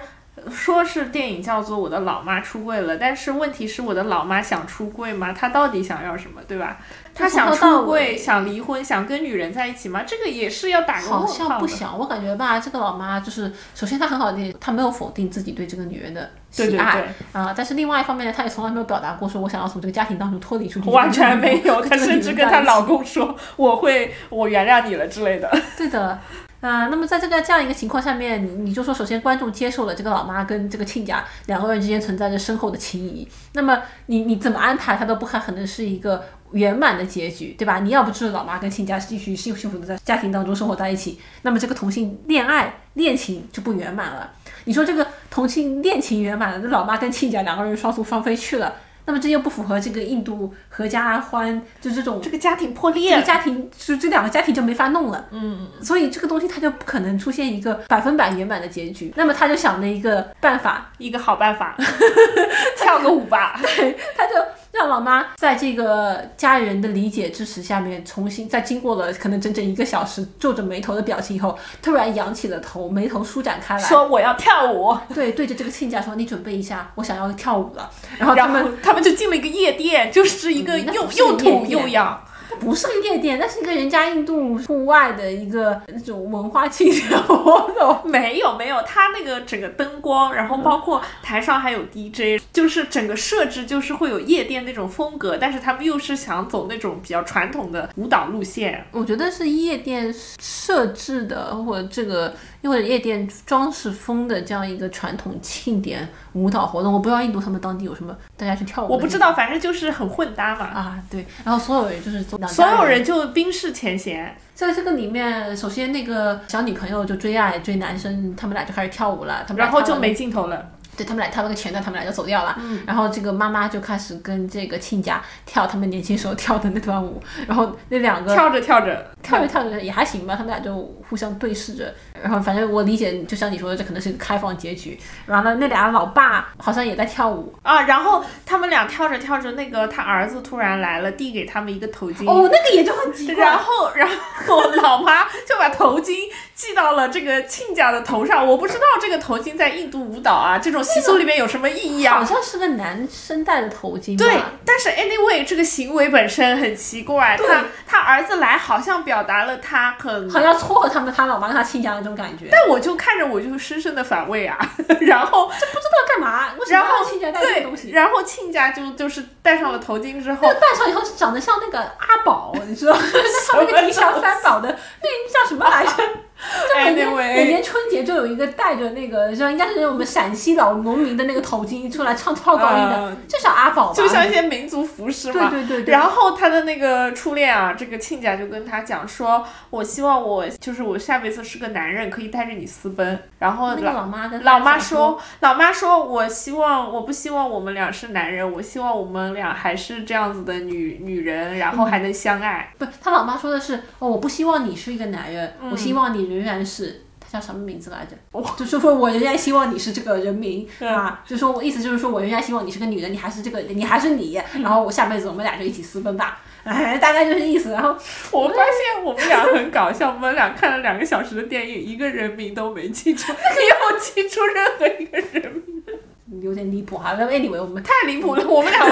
说是电影叫做《我的老妈出柜了》，但是问题是我的老妈想出柜吗？她到底想要什么，对吧？她想出柜，想离婚，想跟女人在一起吗？这个也是要打个问号好。像不想，我感觉吧，这个老妈就是，首先她很好的，她没有否定自己对这个女人的喜爱对对对啊，但是另外一方面呢，她也从来没有表达过说我想要从这个家庭当中脱离出去，完全没有，她甚至跟她老公说：“我会，我原谅你了”之类的。对的。啊、那么在这个这样一个情况下面，你你就说，首先观众接受了这个老妈跟这个亲家两个人之间存在着深厚的情谊，那么你你怎么安排，它都不太可能是一个圆满的结局，对吧？你要不就是老妈跟亲家继续幸幸福的在家庭当中生活在一起，那么这个同性恋爱恋情就不圆满了。你说这个同性恋情圆满了，那老妈跟亲家两个人双宿双飞去了，那么这又不符合这个印度合家欢就这种这个家庭破裂了，这个家庭就这两个家庭就没法弄了，嗯，所以这个东西它就不可能出现一个百分百圆满的结局。那么他就想了一个办法，一个好办法，跳个舞吧。对他就让老妈在这个家人的理解支持下面，重新在经过了可能整整一个小时皱着眉头的表情以后，突然扬起了头，眉头舒展开来，说我要跳舞，对对着这个亲家说：“你准备一下，我想要跳舞了。”然后他们后他们就进了一个夜店，就是一个又又土又洋。不是夜店，那是一个人家印度户外的一个那种文化庆典活动。没有没有，它那个整个灯光，然后包括台上还有 DJ，就是整个设置就是会有夜店那种风格，但是他们又是想走那种比较传统的舞蹈路线。我觉得是夜店设置的，或者这个或者夜店装饰风的这样一个传统庆典舞蹈活动。我不知道印度他们当地有什么大家去跳舞，我不知道，反正就是很混搭嘛。啊。对，然后所有人就是所有人就冰释前嫌，在这个里面，首先那个小女朋友就追爱追男生，他们俩就开始跳舞了，他们俩跳了然后就没镜头了。对他们俩跳了个前段，他们俩就走掉了。然后这个妈妈就开始跟这个亲家跳他们年轻时候跳的那段舞，然后那两个跳着跳着，跳着跳着也还行吧，他们俩就互相对视着。然后反正我理解，就像你说的，这可能是个开放结局。然后呢，那俩老爸好像也在跳舞。啊，然后他们俩跳着跳着，那个他儿子突然来了，递给他们一个头巾。哦，那个也就很奇怪。然后，然后老妈就把头巾系到了这个亲家的头上。我不知道这个头巾在印度舞蹈啊这种习俗里面有什么意义啊？好像是个男生戴的头巾。对，但是 anyway 这个行为本身很奇怪。他他儿子来好像表达了他很好像撮合他们他老妈跟他亲家那种感觉。但我就看着我就深深的反胃啊，然后这不知道干嘛，为什么然后亲家戴这个东西？，然后亲家就就是戴上了头巾之后那，个戴上以后长得像那个阿宝，你知道吗？像那个吉祥三宝的，那个叫什么来着？就每年 Anyway 每年春节就有一个戴着那个，像应该是我们陕西老农民的那个头巾出来唱跳高音的嗯，就像阿宝吧，就像一些民族服饰嘛。对对对对然后他的那个初恋啊，这个亲家就跟他讲说，我希望我就是我下辈子是个男人，可以带着你私奔。然后那个老妈跟老妈说，老妈说，我希望我不希望我们俩是男人，我希望我们俩还是这样子的女女人，然后还能相爱。不，他老妈说的是，哦，我不希望你是一个男人，嗯我希望你仍然是。他叫什么名字来着？就说说我仍然希望你是这个人名嗯啊，就说我意思就是说我仍然希望你是个女的，你还是这个，你还是你，嗯然后我下辈子我们俩就一起私奔吧，哎，大概就是意思。然后我发现我们俩很搞笑，我们俩看了两个小时的电影，一个人名都没记住，没有记住任何一个人名，有点离谱哈。那 anyway，我们太离谱了，我们俩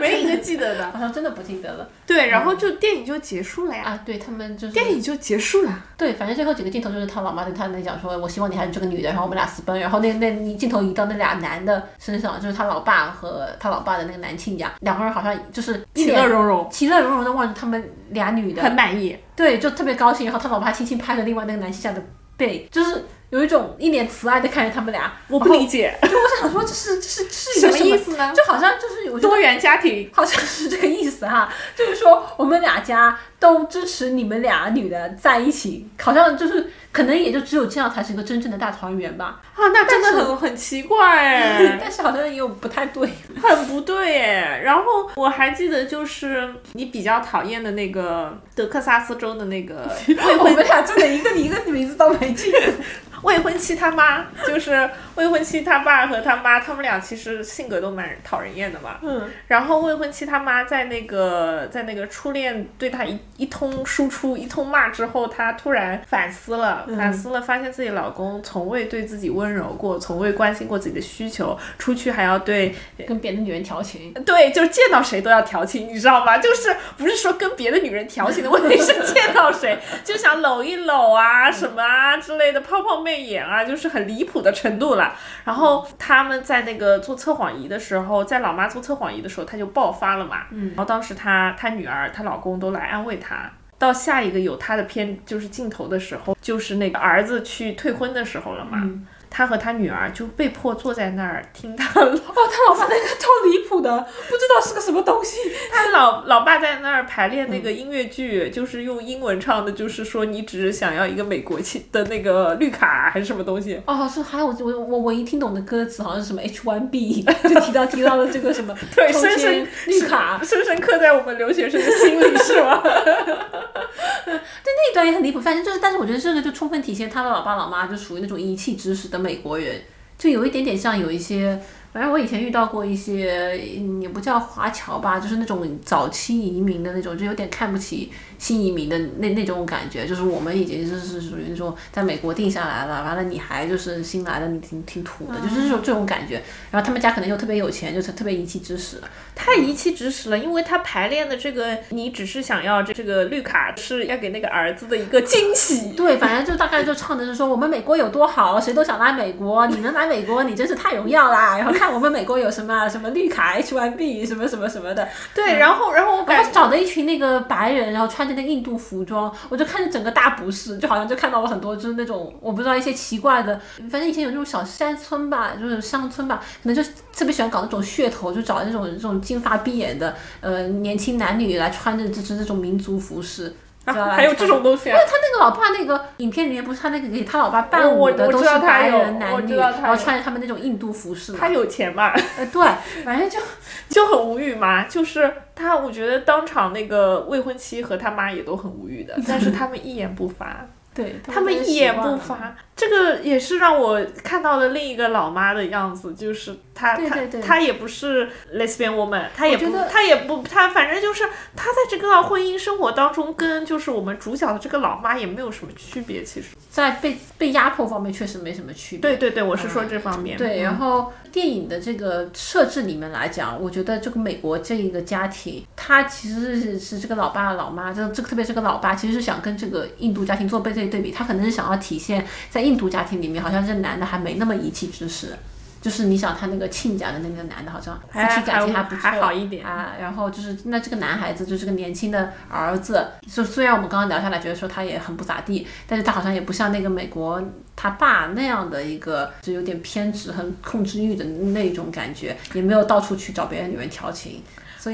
没没一个记得的。好像真的不记得了对，然后就电影就结束了呀，啊。对他们就是电影就结束了。对，反正最后几个镜头就是他老妈对他那讲说，我希望你还是这个女的，然后我们俩私奔。然后那那你镜头移到那俩男的身上，就是他老爸和他老爸的那个男亲家，两个人好像就是其乐融融，其乐融融的望着他们俩女的，很满意。对，就特别高兴。然后他老爸还轻轻拍着另外那个男亲家的背，就是有一种一脸慈爱的看着他们俩。我不理解就我想说，这是这是是什么么意思呢？就好像就是有多元家庭，好像是这个意思哈，就是说我们俩家都支持你们俩女的在一起，好像就是可能也就只有这样才是一个真正的大团圆吧。啊，那真的很很奇怪哎，但是好像也有不太对。很不对哎。然后我还记得就是你比较讨厌的那个德克萨斯州的那个未 我们俩真的一个一个名字都没记得。未婚妻他妈，就是未婚妻他爸和他妈，他们俩其实性格都蛮讨人厌的嘛。嗯，然后未婚妻他妈在那个在那个初恋对他一一通输出一通骂之后，她突然反思了，反思了，发现自己老公从未对自己温柔过，从未关心过自己的需求，出去还要对跟别的女人调情。对，就是见到谁都要调情，你知道吗？就是不是说跟别的女人调情的问题，是见到谁就想搂一搂啊，什么啊之类的，泡泡媚眼啊，就是很离谱的程度了。然后他们在那个做测谎仪的时候，在老妈做测谎仪的时候，他就爆发了嘛。嗯然后当时她她女儿她老公都来安慰她。到下一个有她的片就是镜头的时候，就是那个儿子去退婚的时候了嘛。她和他女儿就被迫坐在那儿听他 老哦，他老爸那个超离谱的，不知道是个什么东西。他老老爸在那儿排练那个音乐剧，就是用英文唱的，就是说你只是想要一个美国气的那个绿卡还是什么东西？哦，是还有我我我唯一听懂的歌词好像是什么 H one B，就提到提到了这个什么对，深深绿卡，深深刻在我们留学生的心里，是吗？对那一段也很离谱。反正就是，但是我觉得这个就充分体现他的老爸老妈就属于那种一气之使的美国人，就有一点点像有一些。反正我以前遇到过一些，也不叫华侨吧，就是那种早期移民的那种，就有点看不起新移民的那那种感觉。就是我们已经就是属于那种在美国定下来了，完了你还就是新来的，你挺挺土的，就是这种这种感觉。然后他们家可能又特别有钱，就是特别一气之使。太一气指使了，因为他排练的这个，你只是想要这这个绿卡是要给那个儿子的一个惊喜。对，反正就大概就唱的是说我们美国有多好，谁都想来美国，你能来美国，你真是太荣耀啦。然后看我们美国有什么什么绿卡 H1B 什么什么什么的，对，然后然后我然感觉找的一群那个白人，然后穿着那印度服装，我就看着整个大不适，就好像就看到了很多就是那种我不知道一些奇怪的，反正以前有那种小山村吧，就是乡村吧，可能就特别喜欢搞那种噱头，就找那种这种金发碧眼的呃年轻男女来穿着就是那种民族服饰。还有这种东西啊。他那个老爸那个影片里面不是他那个给他老爸伴舞我的都是白人男女，然后穿着他们那种印度服饰他。有钱嘛，呃，对，反正就 就很无语嘛。就是他，我觉得当场那个未婚妻和他妈也都很无语的，但是他们一言不发，对他们一言不。发。这个也是让我看到了另一个老妈的样子，就是她，对对对她她也不是 lesbian woman，她也不我觉得，她也不，她反正就是她在这个婚姻生活当中，跟就是我们主角的这个老妈也没有什么区别，其实。在被被压迫方面确实没什么区别。对对对，我是说这方面。对，嗯然后电影的这个设置里面来讲，我觉得这个美国这一个家庭，他其实是是这个老爸老妈，这这个特别这个老爸，其实是想跟这个印度家庭做背对对比，他可能是想要体现在印度家庭里面，好像这男的还没那么一气之使。就是你想他那个亲家的那个男的，好像夫还妻感情还不错，还好一点啊。然后就是那这个男孩子就是个年轻的儿子，就虽然我们刚刚聊下来觉得说他也很不咋地，但是他好像也不像那个美国他爸那样的一个就有点偏执、和控制欲的那种感觉，也没有到处去找别的女人调情。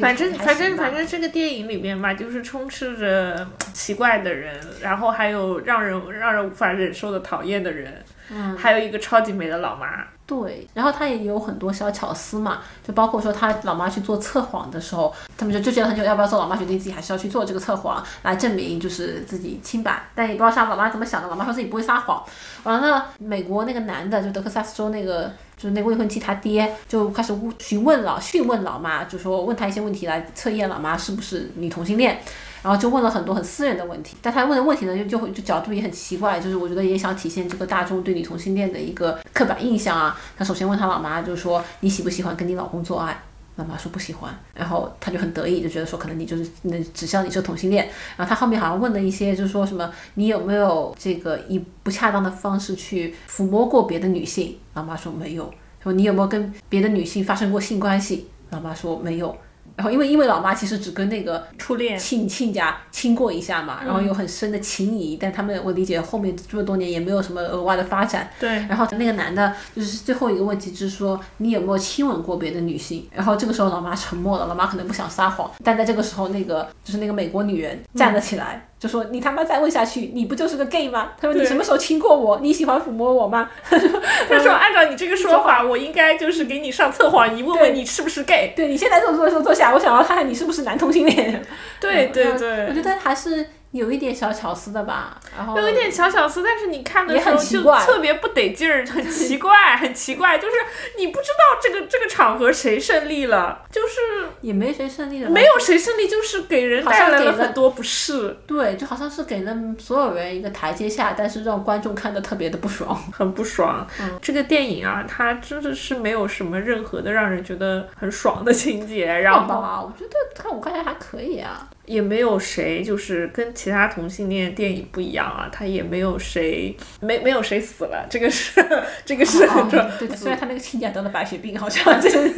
反正反正反正这个电影里面吧，就是充斥着奇怪的人，然后还有让人让人无法忍受的讨厌的人，嗯，还有一个超级美的老妈，对，然后他也有很多小巧思嘛，就包括说他老妈去做测谎的时候，他们就纠结了很久要不要做，老妈决定自己还是要去做这个测谎，来证明就是自己清白，但也不知道像老妈怎么想的，老妈说自己不会撒谎。完了，美国那个男的就德克萨斯州那个就是那个未婚妻他爹就开始询问老询问老妈，就说问他一些问题来测验老妈是不是女同性恋。然后就问了很多很私人的问题，但他问的问题呢，就就就角度也很奇怪，就是我觉得也想体现这个大众对女同性恋的一个刻板印象啊。他首先问他老妈，就是说你喜不喜欢跟你老公做爱？老妈说不喜欢，然后他就很得意，就觉得说可能你就是那指向你是同性恋。然后他后面好像问了一些，就是说什么你有没有这个以不恰当的方式去抚摸过别的女性？老妈说没有。说你有没有跟别的女性发生过性关系？老妈说没有。然后因为因为老妈其实只跟那个初恋，亲亲家亲过一下嘛，然后有很深的情谊，但他们我理解后面这么多年也没有什么额外的发展。对，然后那个男的就是最后一个问题，就是说你有没有亲吻过别的女性？然后这个时候老妈沉默了，老妈可能不想撒谎，但在这个时候，那个就是那个美国女人站了起来，就说你他妈再问下去，你不就是个 gay 吗？他说你什么时候亲过我？你喜欢抚摸我吗？他说按照你这个说法，我应该就是给你上测谎仪，问问你是不是 gay。对你现在坐坐坐坐下，我想要看看你是不是男同性恋。对对 对我，觉得还是有一点小巧思的吧，然后有一点小巧思，但是你看的时候就特别不得劲儿，很 奇怪，很奇怪，就是你不知道这个这个场合谁胜利了，就是也没谁胜利了，没有谁胜利，就是给人带来了了很多不适，对，就好像是给了所有人一个台阶下，但是让观众看的特别的不爽。很不爽。这个电影啊，它真的是没有什么任何的让人觉得很爽的情节，然后好吧，我觉得看我看起来还可以啊。也没有谁就是跟其他同性恋电影不一样啊，他也没有谁没没有谁死了，这个是 这个是很重要。哦对，虽然他那个亲家得了白血病，好像这个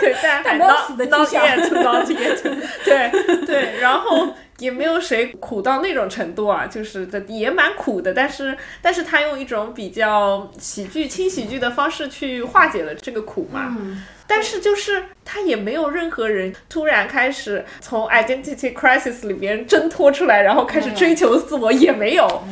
对，但还 没有 not 死的迹 not 象 yet not yet，对对，然后也没有谁苦到那种程度啊，就是的也蛮苦的，但是但是他用一种比较喜剧轻喜剧的方式去化解了这个苦嘛。但是就是他也没有任何人突然开始从 identity crisis 里边挣脱出来，然后开始追求自我，也没有，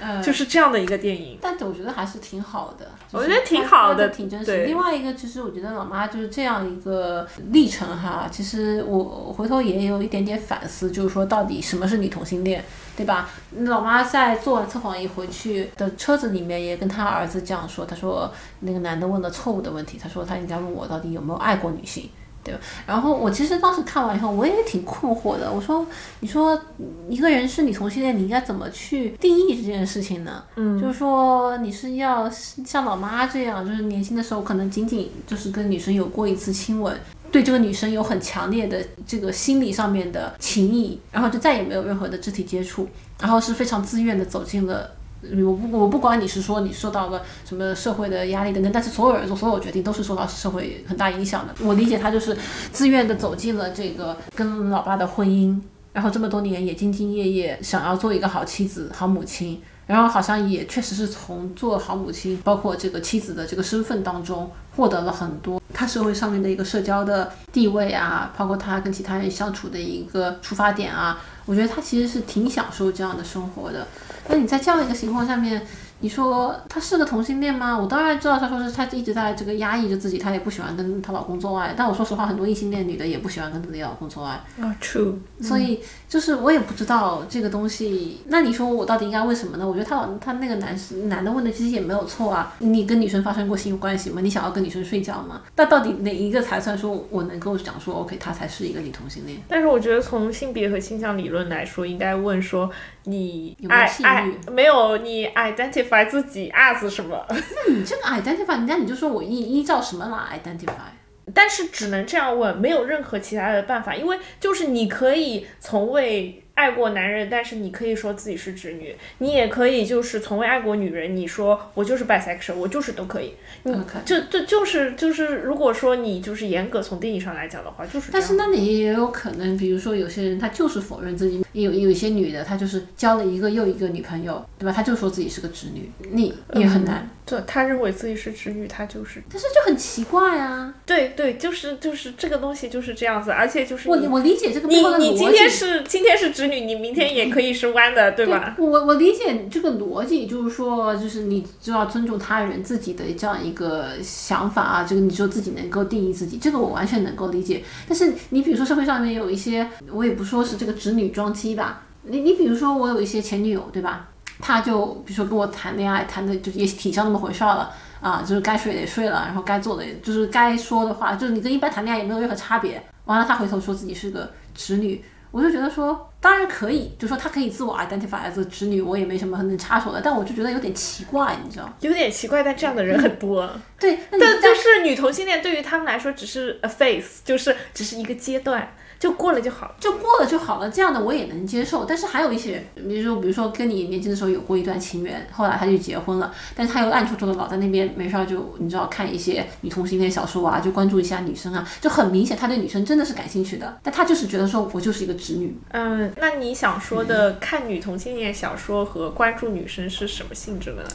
嗯，就是这样的一个电影。但我觉得还是挺好的，我就是觉得挺好的挺真实。对另外一个，其实我觉得老妈就是这样一个历程哈，其实我我回头也有一点点反思，就是说到底什么是女同性恋，对吧？老妈在做完测谎仪回去的车子里面也跟她儿子这样说，她说那个男的问了错误的问题，他说他应该问我到底有没有爱过女性。对吧？然后我其实当时看完以后，我也挺困惑的。我说，你说一个人是女同性恋，你应该怎么去定义这件事情呢？嗯，就是说你是要像老妈这样，就是年轻的时候可能仅仅就是跟女生有过一次亲吻，对这个女生有很强烈的这个心理上面的情谊，然后就再也没有任何的肢体接触，然后是非常自愿的走进了。我不，我不管你是说你受到了什么社会的压力等等，但是所有人做所有决定都是受到社会很大影响的。我理解他就是自愿的走进了这个跟老爸的婚姻，然后这么多年也兢兢业业想要做一个好妻子、好母亲，然后好像也确实是从做好母亲，包括这个妻子的这个身份当中获得了很多他社会上面的一个社交的地位啊，包括他跟其他人相处的一个出发点啊。我觉得他其实是挺享受这样的生活的。那你在这样一个情况下面，你说他是个同性恋吗？我当然知道，他说是他一直在这个压抑着自己，他也不喜欢跟她老公做爱。但我说实话，很多异性恋女的也不喜欢跟自己老公做爱。啊，true。所以就是我也不知道这个东西。那你说我到底应该问什么呢？我觉得他老他那个男男的问的其实也没有错啊。你跟女生发生过性关系吗？你想要跟女生睡觉吗？那到底哪一个才算说我能够讲说 OK，他才是一个女同性恋？但是我觉得从性别和倾向理论来说，应该问说你有没有没有你 identify 自己 as 什么？那你这个 identify，那你就说我依依照什么来 identify？但是只能这样问，没有任何其他的办法，因为就是你可以从未爱过男人，但是你可以说自己是直女，你也可以就是从未爱过女人，你说我就是 bisexual，我就是都可以。你就就就是就是，如果说你就是严格从定义上来讲的话，就是。但是那你也有可能，比如说有些人他就是否认自己，有有一些女的，她就是交了一个又一个女朋友，对吧？她就说自己是个直女，你也很难，对他认为自己是直女，他就是但是就很奇怪啊。对对，就是就是这个东西就是这样子，而且就是我我理解这个背你后的逻辑。你今天是今天是直女，你明天也可以是弯的，对吧？我我理解这个逻辑，就是说，就是你就要尊重他人自己的这样一个想法啊，这个你就自己能够定义自己，这个我完全能够理解。但是你比如说社会上面有一些，我也不说是这个直女装机吧，你你比如说我有一些前女友，对吧？她就比如说跟我谈恋爱，谈的就也挺像那么回事儿了。啊，就是该睡的也睡了，然后该做的也就是该说的话，就是你跟一般谈恋爱也没有任何差别。完了，他回头说自己是个直女，我就觉得说，当然可以，就说他可以自我 identify as 直女，我也没什么能插手的，但我就觉得有点奇怪，你知道？有点奇怪，但这样的人很多。对，但就是女同性恋对于他们来说只是 a phase，就是只是一个阶段，就过了就好了。就过了就好了，这样的我也能接受。但是还有一些人，比如说，比如说跟你年轻的时候有过一段情缘，后来他就结婚了，但是他又暗戳戳的老在那边没事儿就你知道看一些女同性恋小说啊，就关注一下女生啊，就很明显他对女生真的是感兴趣的，但他就是觉得说我就是一个直女。嗯，那你想说的看女同性恋小说和关注女生是什么性质的呢？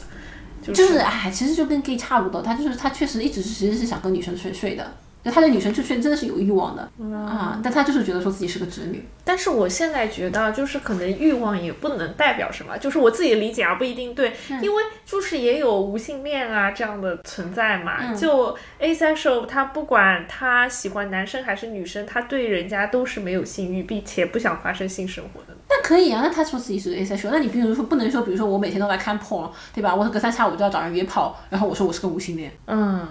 就就是哎，其实就跟 gay 差不多，他就是他确实一直是其实是想跟女生睡睡的，就他对女生就确真的是有欲望的、啊，但他就是觉得说自己是个直女。但是我现在觉得，就是可能欲望也不能代表什么，就是我自己理解啊，不一定对，因为就是也有无性恋啊这样的存在嘛。就 asexual，他不管他喜欢男生还是女生，他对人家都是没有性欲，并且不想发生性生活的。那可以啊，那他说自己是 asexual，那你比如说不能说，比如说我每天都来看 porn，对吧？我隔三差五就要找人约炮，然后我说我是个无性恋，嗯，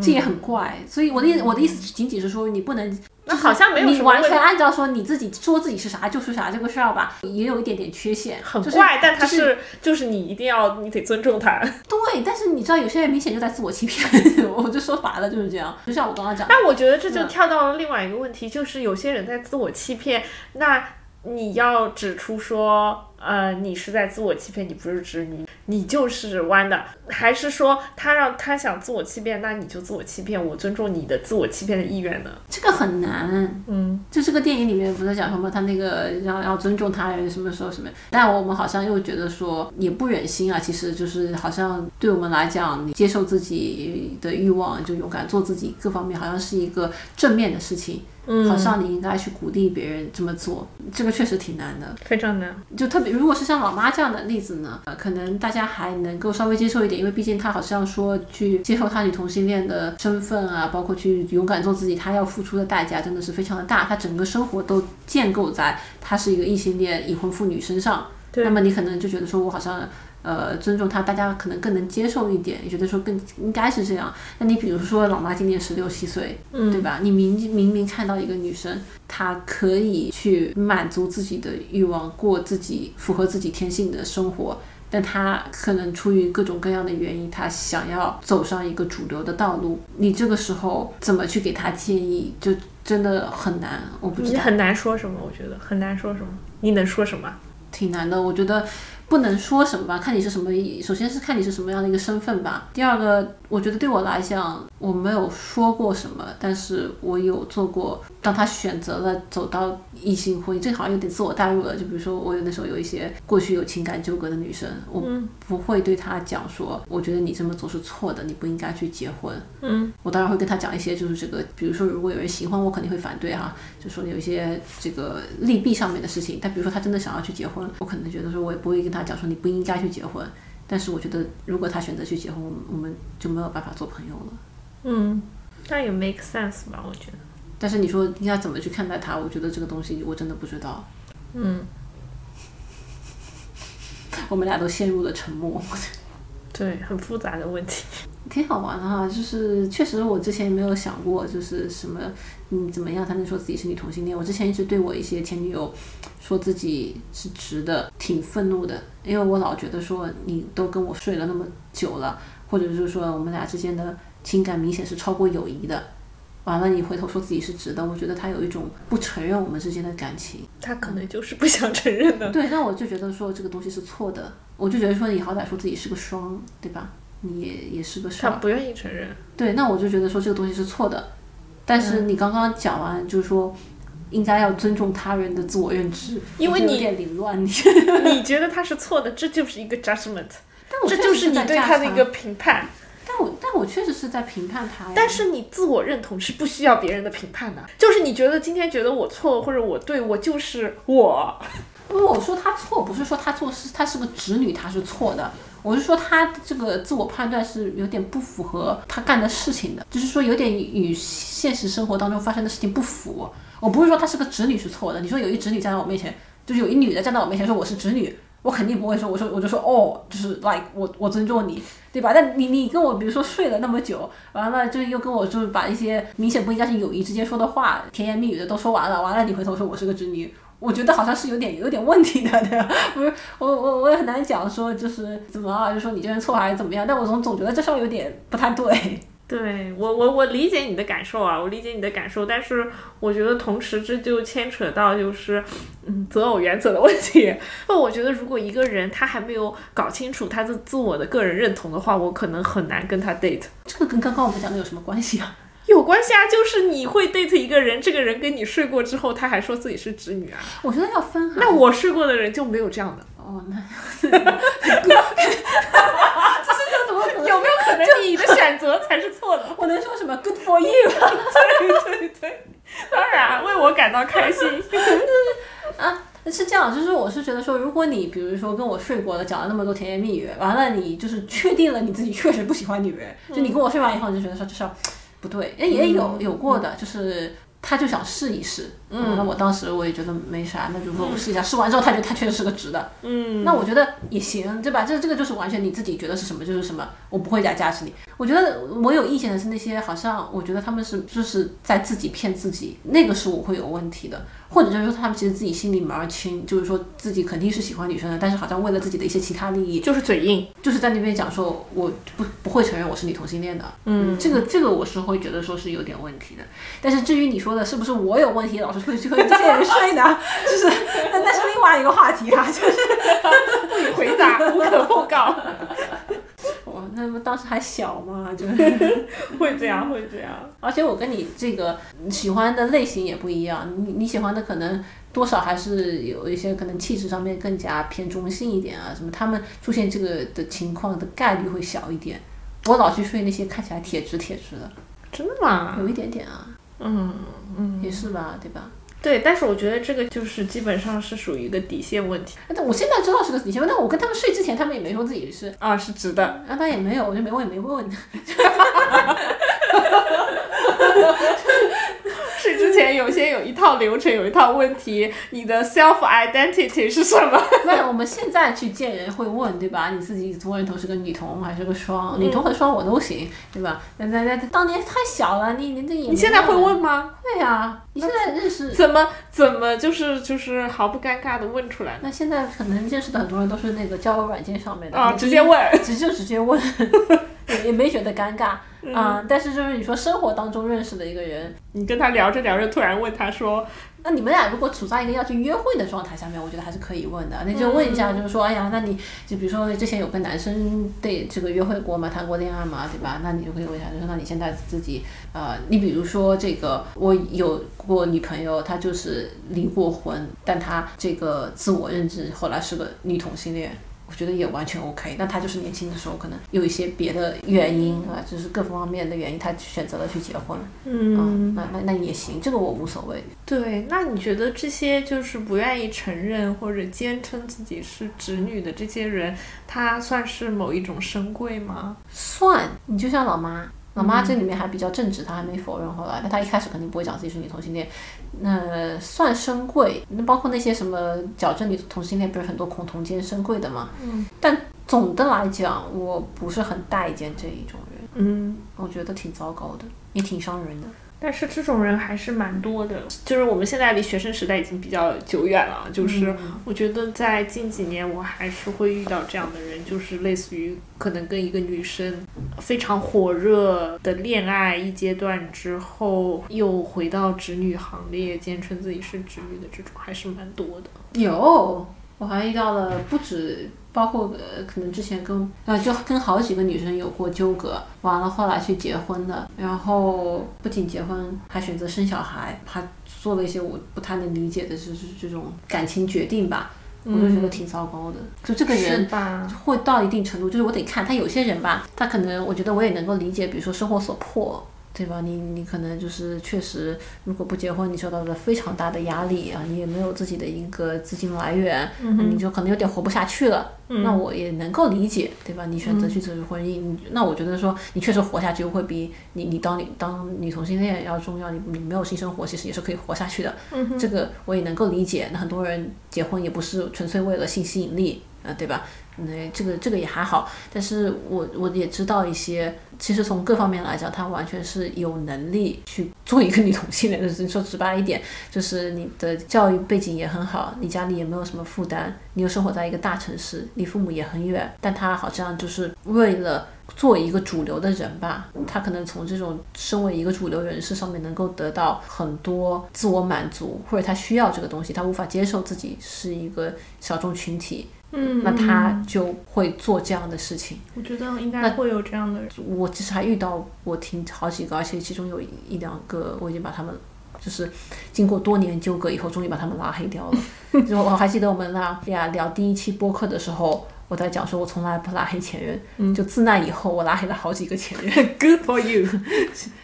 这也很怪。所以我的意我的意思仅仅是说，你不能。那好像没有完全按照说你自己说自己是啥就是啥这个事儿吧，也有一点点缺陷，就是很怪，但是就是你一定要你得尊重他。对，但是你知道有些人明显就在自我欺骗，我就说白了就是这样。就像我刚刚讲的，那我觉得这就嗯跳到了另外一个问题，就是有些人在自我欺骗，那你要指出说，呃，你是在自我欺骗，你不是直女，你就是弯的，还是说他让他想自我欺骗，那你就自我欺骗，我尊重你的自我欺骗的意愿呢？这个很难。嗯，就这个电影里面不是讲什么他那个要要尊重他人什么时候什么，但我们好像又觉得说也不忍心啊，其实就是好像对我们来讲，你接受自己的欲望，就勇敢做自己，各方面好像是一个正面的事情。嗯，好像你应该去鼓励别人这么做，这个确实挺难的。非常难。就特别，如果是像老妈这样的例子呢，呃，可能大家还能够稍微接受一点，因为毕竟她好像说去接受她女同性恋的身份啊，包括去勇敢做自己，她要付出的代价真的是非常的大，她整个生活都建构在她是一个异性恋已婚妇女身上。对那么你可能就觉得说我好像。呃，尊重她，大家可能更能接受一点，也觉得说更应该是这样。那你比如说，老妈今年十六七岁，嗯，对吧？你明明明看到一个女生，她可以去满足自己的欲望，过自己符合自己天性的生活，但她可能出于各种各样的原因，她想要走上一个主流的道路。你这个时候怎么去给她建议，就真的很难。我不知道，你很难说什么，我觉得很难说什么。你能说什么？挺难的。我觉得不能说什么吧，看你是什么，首先是看你是什么样的一个身份吧。第二个，我觉得对我来讲，我没有说过什么，但是我有做过。当他选择了走到异性婚姻，这好像有点自我代入了。就比如说，我有那时候有一些过去有情感纠葛的女生，我不会对她讲说，我觉得你这么做是错的，你不应该去结婚。嗯，我当然会跟她讲一些，就是这个，比如说，如果有人喜欢我，肯定会反对哈，就说有一些这个利弊上面的事情。但比如说他真的想要去结婚，我可能觉得说，我也不会跟他讲说你不应该去结婚。但是我觉得，如果他选择去结婚，我们我们就没有办法做朋友了。嗯，那也 make sense 吧？我觉得。但是你说应该怎么去看待他？我觉得这个东西我真的不知道。嗯，我们俩都陷入了沉默。对，很复杂的问题。挺好玩的哈，就是确实我之前没有想过，就是什么你怎么样才能说自己是女同性恋。我之前一直对我一些前女友说自己是直的，挺愤怒的，因为我老觉得说你都跟我睡了那么久了，或者是说我们俩之间的情感明显是超过友谊的。完了，你回头说自己是直的，我觉得他有一种不承认我们之间的感情。他可能就是不想承认的。对，那我就觉得说这个东西是错的，我就觉得说你好歹说自己是个双，对吧？你也也是个双。他不愿意承认。对，那我就觉得说这个东西是错的。但嗯是你刚刚讲完，就是说应该要尊重他人的自我认知，因为你点凌乱。你你觉得他是错的，这就是一个 judgment，但我这就是你对他的一个评判。但我确实是在评判他。但是你自我认同是不需要别人的评判的，就是你觉得今天觉得我错或者我对，我就是我。因为我说他错，不是说他做是他是个直女，他是错的。我是说他这个自我判断是有点不符合他干的事情的，就是说有点与现实生活当中发生的事情不符。我不是说他是个直女是错的，你说有一直女站在我面前，就是有一女的站在我面前说我是直女，我肯定不会说，我说我就说哦，就是 like 我我尊重你，对吧？但你你跟我比如说睡了那么久，完了就是又跟我就是把一些明显不应该是友谊之间说的话，甜言蜜语的都说完了，完了你回头说我是个直女。我觉得好像是有点有点问题的，对吧？不是，我我我也很难讲说就是怎么啊，就说你这人错还是怎么样，但我总总觉得这稍微有点不太对。对我我我理解你的感受啊，我理解你的感受，但是我觉得同时这就牵扯到就是嗯择偶原则的问题。那 我觉得如果一个人他还没有搞清楚他的自我的个人认同的话，我可能很难跟他 date。这个跟刚刚我们讲的有什么关系啊？有关系啊，就是你会 date 一个人，这个人跟你睡过之后，他还说自己是直女啊。我觉得要分哈。那我睡过的人就没有这样的，哦，那 这是叫什么？有没有可能你的选择才是错的？我能说什么？Good for you。对对对，当然为我感到开心。啊，是这样，就是我是觉得说，如果你比如说跟我睡过了，讲了那么多甜言蜜语，完了你就是确定了你自己确实不喜欢女人，就你跟我睡完以后，你就觉得说这事儿不对，哎，也有有过的，就是他就想试一试，嗯，那我当时我也觉得没啥，那就说我试一下，试完之后他觉得他确实是个直的，嗯，那我觉得也行，对吧？这这个就是完全你自己觉得是什么就是什么，我不会加价值你。我觉得我有意见的是那些好像我觉得他们是就是在自己骗自己，那个是我会有问题的。或者就是说他们其实自己心里门儿清，就是说自己肯定是喜欢女生的，但是好像为了自己的一些其他利益，就是嘴硬，就是在那边讲说我不不会承认我是女同性恋的。嗯，这个这个我是会觉得说是有点问题的。但是至于你说的是不是我有问题，老是会去和这些人睡呢？就是那那是另外一个话题哈、就是不予回答，无可奉告。我那么当时还小嘛，就是。会这样，会这样。而且我跟你这个喜欢的类型也不一样，你你喜欢的可能多少还是有一些可能气质上面更加偏中性一点啊，什么他们出现这个的情况的概率会小一点。我老去睡那些看起来铁直铁直的，真的吗？有一点点啊，嗯嗯，也是吧，对吧？对，但是我觉得这个就是基本上是属于一个底线问题但我现在知道是个底线问题，但我跟他们睡之前，他们也没说自己是，啊，是直的。啊，他也没有，我就没问也没问。有些有一套流程，有一套问题，你的 self identity 是什么？没有，我们现在去见人会问，对吧？你自己从人头是个女同还是个双？女同和双我都行，对吧？那那那当年太小了，你你这也你现在会问吗？会啊，你现在认识。怎么怎么就是就是毫不尴尬的问出来？那现在可能认识的很多人都是那个交友软件上面的啊，直接，问。直接直接问，也也没觉得尴尬啊、但是就是你说生活当中认识的一个人，你跟他聊着聊着，突然问他说那你们俩如果处在一个要去约会的状态下面，我觉得还是可以问的。那就问一下，就是说，哎呀，那你就比如说之前有跟男生对这个约会过吗？谈过恋爱吗？对吧？那你就可以问一下，就是那你现在自己，呃，你比如说这个，我有过女朋友，她就是离过婚，但她这个自我认知后来是个女同性恋。我觉得也完全 OK，那他就是年轻的时候可能有一些别的原因啊，就是各方面的原因，他选择了去结婚，嗯，那那那也行，这个我无所谓。对，那你觉得这些就是不愿意承认或者坚称自己是直女的这些人，他算是某一种深贵吗？算，你就像老妈，老妈这里面还比较正直，她还没否认后来，但她一开始肯定不会讲自己是女同性恋，那算深贵，那包括那些什么矫正女同性恋，不是很多恐同间深贵的嘛？嗯，但总的来讲，我不是很待见这一种人，嗯，我觉得挺糟糕的，也挺伤人的。但是这种人还是蛮多的，就是我们现在离学生时代已经比较久远了，就是我觉得在近几年我还是会遇到这样的人，就是类似于可能跟一个女生非常火热的恋爱一阶段之后，又回到直女行列，坚称自己是直女的这种还是蛮多的。有，我好像遇到了不止，包括呃，可能之前跟呃，就跟好几个女生有过纠葛，完了后来去结婚的，然后不仅结婚，还选择生小孩，还做了一些我不太能理解的，就是这种感情决定吧，我就觉得挺糟糕的。就这个人吧？会到一定程度，就是我得看他有些人吧，他可能我觉得我也能够理解，比如说生活所迫。对吧？你你可能就是确实，如果不结婚，你受到了非常大的压力啊，你也没有自己的一个资金来源，你就可能有点活不下去了。那我也能够理解，对吧？你选择去走入婚姻，你那我觉得说你确实活下去会比你你当你当女同性恋要重要。你你没有性生活，其实也是可以活下去的。这个我也能够理解。那很多人结婚也不是纯粹为了性吸引力，啊，对吧？那这个这个也还好，但是我我也知道一些，其实从各方面来讲，他完全是有能力去做一个女同性恋的人。说直白一点，就是你的教育背景也很好，你家里也没有什么负担，你又生活在一个大城市，离父母也很远，但他好像就是为了做一个主流的人吧，他可能从这种身为一个主流人士上面能够得到很多自我满足，或者他需要这个东西，他无法接受自己是一个小众群体。嗯，那他就会做这样的事情。我觉得应该会有这样的人。我其实还遇到过挺好几个，而且其中有一两个我已经把他们，就是经过多年纠葛以后，终于把他们拉黑掉了。就我还记得我们俩俩聊第一期播客的时候，我在讲说我从来不拉黑前任，就自那以后我拉黑了好几个前任。Good for you。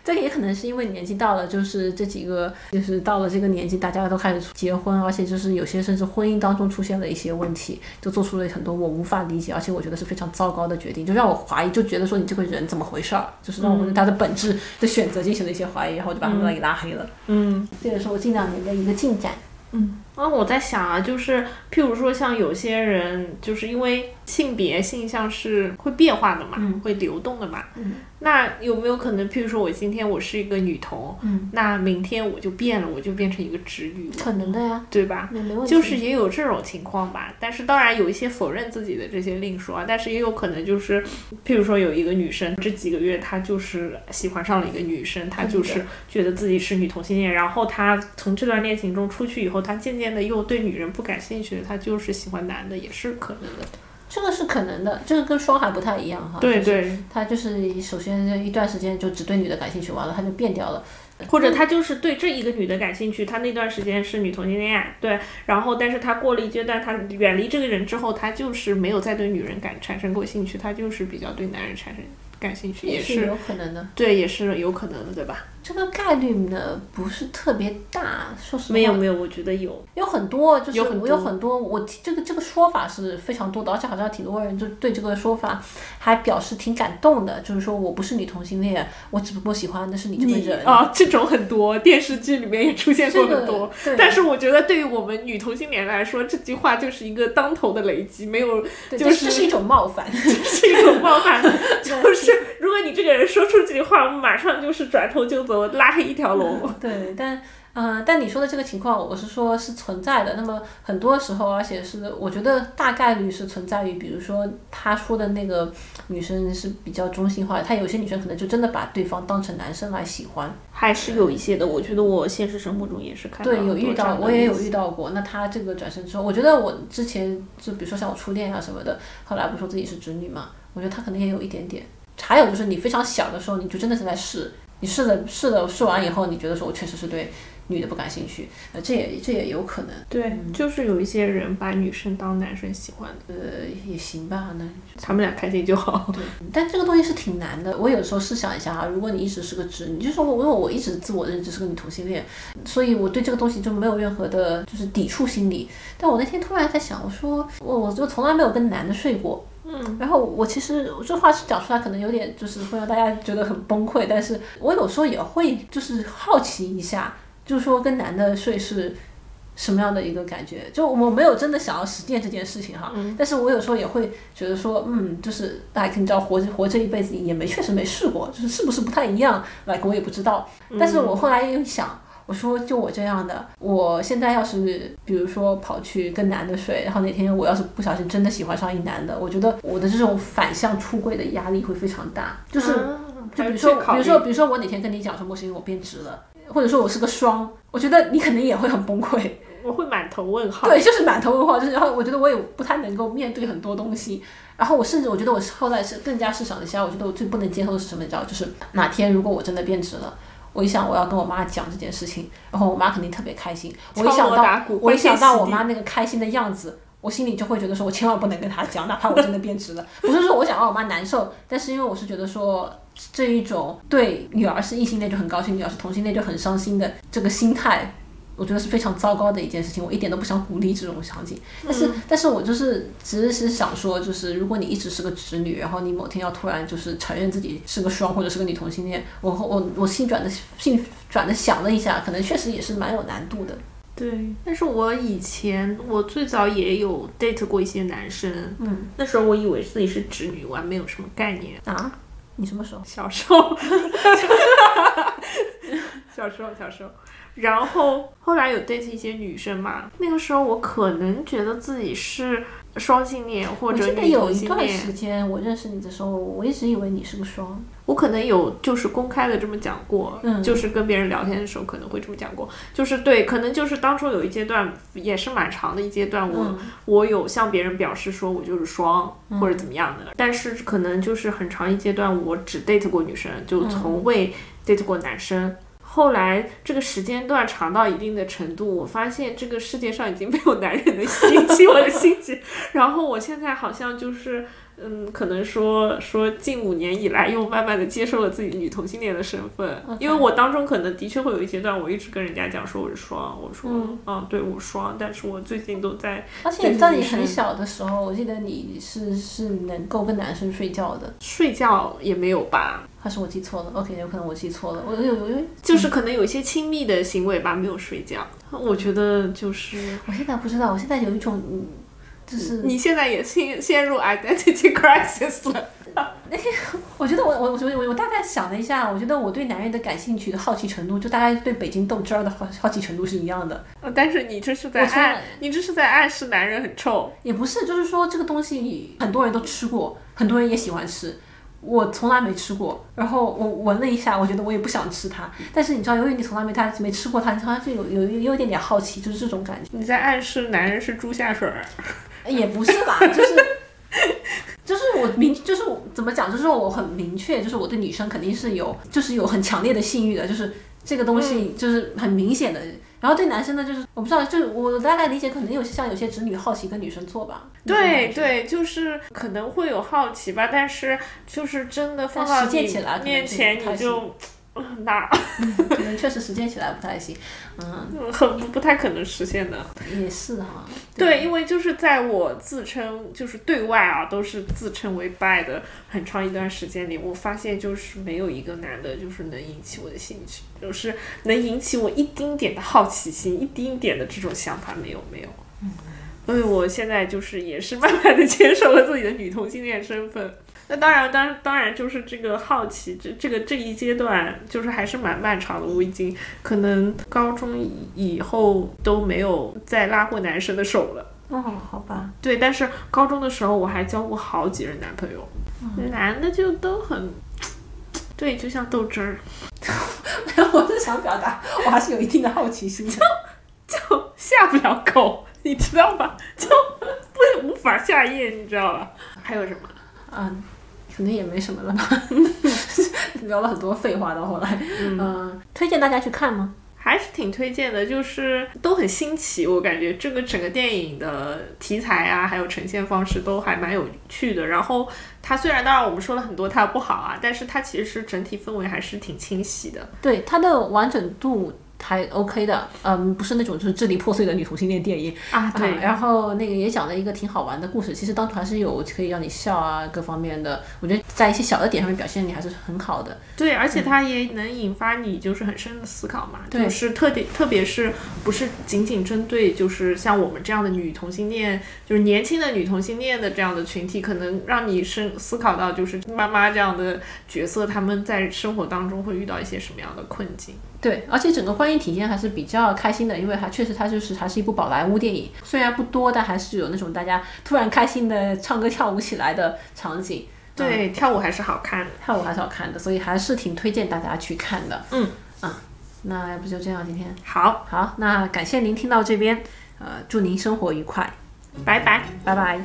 这个也可能是因为年纪到了，就是这几个，就是到了这个年纪，大家都开始结婚，而且就是有些甚至婚姻当中出现了一些问题，就做出了很多我无法理解，而且我觉得是非常糟糕的决定，就让我怀疑，就觉得说你这个人怎么回事儿，就是让我对他的本质的选择进行了一些怀疑，然后我就把他们给拉黑了。嗯。这也是我近两年的一个进展。啊，我在想啊，就是譬如说，像有些人，就是因为性别性向是会变化的嘛，会流动的嘛。嗯那有没有可能，譬如说我今天我是一个女同，嗯那明天我就变了，我就变成一个直女，可能的呀，对吧？就是也有这种情况吧，但是当然有一些否认自己的这些另说啊，但是也有可能就是，譬如说有一个女生这几个月她就是喜欢上了一个女生，她就是觉得自己是女同性恋，然后她从这段恋情中出去以后，她渐渐的又对女人不感兴趣，他就是喜欢男的，也是可能的。这个是可能的，这个跟双海不太一样哈。对就是对，他就是首先一段时间就只对女的感兴趣，完了他就变掉了。或者他就是对这一个女的感兴趣，他那段时间是女同性恋，对，然后但是他过了一阶段，他远离这个人之后，他就是没有再对女人感产生过兴趣，他就是比较对男人产生感兴趣，也是是有可能的。对，也是有可能的，对吧？这个概率呢不是特别大，说实话。没有没有，我觉得有，有很多，就是有很我有多很多，我这个这个说法是非常多的，而且好像挺多人就对这个说法还表示挺感动的，就是说我不是女同性恋，我只不过喜欢的是你这个人。啊，这种很多，电视剧里面也出现过这个很多。对但是我觉得，对于我们女同性恋来说，这句话就是一个当头的雷击，没有就是这这是一种冒犯。这是一种冒犯。就是如果你这个人说出这句话，我马上就是转头就走，拉黑一条龙。对，但嗯、但你说的这个情况，我是说是存在的。那么很多时候，而且是我觉得大概率是存在于，比如说他说的那个女生是比较中性化的，她有些女生可能就真的把对方当成男生来喜欢。还是有一些的，我觉得我现实生活中也是看到对，有遇到，我也有遇到。过。那他这个转身之后，我觉得我之前就比如说像我初恋啊什么的，后来不说自己是直女嘛，我觉得他可能也有一点点。还有就是你非常小的时候，你就真的是在试，你试了试了试完以后，你觉得说我确实是对女的不感兴趣，呃，这也这也有可能，对，就是有一些人把女生当男生喜欢的，呃，也行吧，那他们俩开心就好。对，但这个东西是挺难的。我有时候试想一下啊，如果你一直是个直你，就是说我因为我一直自我认知是个女同性恋，所以我对这个东西就没有任何的就是抵触心理。但我那天突然在想，我说我我就从来没有跟男的睡过。嗯，然后我其实这话是讲出来，可能有点就是会让大家觉得很崩溃，但是我有时候也会就是好奇一下，就是说跟男的睡是什么样的一个感觉？就我没有真的想要实践这件事情哈，但是我有时候也会觉得说，嗯，就是来，你知道活着活这一辈子也没确实没试过，就是是不是不太一样，来我也不知道。但是我后来又想。我说，就我这样的，我现在要是比如说跑去跟男的睡，然后哪天我要是不小心真的喜欢上一男的，我觉得我的这种反向出柜的压力会非常大。就是，就比如说，比如说，比如说我哪天跟你讲说莫欣我变直了，或者说我是个双，我觉得你肯定也会很崩溃。我会满头问号。对，就是满头问号，就是然后我觉得我也不太能够面对很多东西，然后我甚至我觉得我后来是更加是想一下，我觉得我最不能接受的是什么？你知道，就是哪天如果我真的变直了。我一想我要跟我妈讲这件事情，然后我妈肯定特别开心。我一想到我一想到我妈那个开心的样子，我心里就会觉得说，我千万不能跟她讲，哪怕我真的变直了。不是说我想让我妈难受，但是因为我是觉得说这一种对女儿是异性恋就很高兴，女儿是同性恋就很伤心的这个心态。我觉得是非常糟糕的一件事情，我一点都不想鼓励这种场景。但是，但是我就是只是想说，就是如果你一直是个直女，然后你某天要突然就是承认自己是个双或者是个女同性恋，我我我心转的心转的想了一下，可能确实也是蛮有难度的。对，但是我以前我最早也有 date 过一些男生，嗯，那时候我以为自己是直女，我还没有什么概念啊。你什么时候？小时候，小时候，小时候。然后后来有 date 一些女生嘛，那个时候我可能觉得自己是双性恋或者女有同性一段时，间我认识你的时候，我一直以为你是个双。我可能有就是公开的这么讲过，嗯就是跟别人聊天的时候可能会这么讲过，就是对，可能就是当初有一阶段也是蛮长的一阶段，我、嗯我有向别人表示说我就是双、或者怎么样的，但是可能就是很长一阶段我只 date 过女生，就从未 date 过男生。后来这个时间段长到一定的程度，我发现这个世界上已经没有男人能吸引起我的性趣。然后我现在好像就是，嗯，可能说说近五年以来，又慢慢的接受了自己女同性恋的身份。因为我当中可能的确会有一阶段，我一直跟人家讲说我是双，我说嗯对我双，但是我最近都在而且在你很小的时候，我记得你是是能够跟男生睡觉的，睡觉也没有吧，还是我记错了？OK，有可能我记错了。我有有有，就是可能有一些亲密的行为吧，没有睡觉。我觉得就是我现在不知道，我现在有一种，嗯，就是你现在也陷陷入 identity crisis 了。我觉得我我我我我大概想了一下，我觉得我对男人的感兴趣的好奇程度，就大概对北京豆汁儿的好好奇程度是一样的。呃但是你这是在暗，你这是在暗示男人很臭。也不是，就是说这个东西很多人都吃过，很多人也喜欢吃。我从来没吃过，然后我闻了一下，我觉得我也不想吃它。但是你知道，由于你从来没它没吃过它，你好像就有有有有一点点好奇，就是这种感觉。你在暗示男人是猪下水儿。也不是吧，就是就是我明就是我怎么讲，就是我很明确，就是我对女生肯定是有就是有很强烈的性欲的，就是这个东西就是很明显的。然后对男生呢，就是我不知道，就是我大概理解，可能有些像有些直女好奇跟女生做吧。对对，就是可能会有好奇吧，但是就是真的放到你面前，你就 嗯哪可能确实实践起来不太行。嗯，嗯很不不太可能实现的。也是哈。对，因为就是在我自称就是对外啊都是自称为 bi 的很长一段时间里，我发现就是没有一个男的就是能引起我的兴趣，就是能引起我一丁点的好奇心，一丁点的这种想法没有没有。嗯所以我现在就是也是慢慢的接受了自己的女同性恋身份。那当然，当当然就是这个好奇，这这个这一阶段就是还是蛮漫长的。我已经可能高中以以后都没有再拉过男生的手了。哦，好吧。对，但是高中的时候我还交过好几任男朋友，男的就都很，对，就像豆汁儿，我是想表达，我还是有一定的好奇心的。就下不了口，你知道吧？就 不无法下咽，你知道吧？还有什么？嗯，可能也没什么了吧。聊了很多废话，到后来，嗯、推荐大家去看吗？还是挺推荐的，就是都很新奇，我感觉这个整个电影的题材啊，还有呈现方式都还蛮有趣的。然后它虽然当然我们说了很多它不好啊，但是它其实整体氛围还是挺清晰的。对它的完整度还 OK 的，嗯，不是那种就是支离破碎的女同性恋电影啊对然后那个也讲了一个挺好玩的故事，其实当初还是有可以让你笑啊各方面的，我觉得在一些小的点上面表现你还是很好的。对，而且它也能引发你就是很深的思考嘛，对就是特点，特别是不是仅仅针对就是像我们这样的女同性恋，就是年轻的女同性恋的这样的群体，可能让你深思考到就是妈妈这样的角色，他们在生活当中会遇到一些什么样的困境。对，而且整个观影体验还是比较开心的，因为它确实它就是还是一部宝莱坞电影，虽然不多，但还是有那种大家突然开心的唱歌跳舞起来的场景。对，跳舞还是好看。跳舞还是好看的，所以还是挺推荐大家去看的。嗯啊，那要不就这样，今天好，好，那感谢您听到这边，呃，祝您生活愉快，拜拜。拜拜。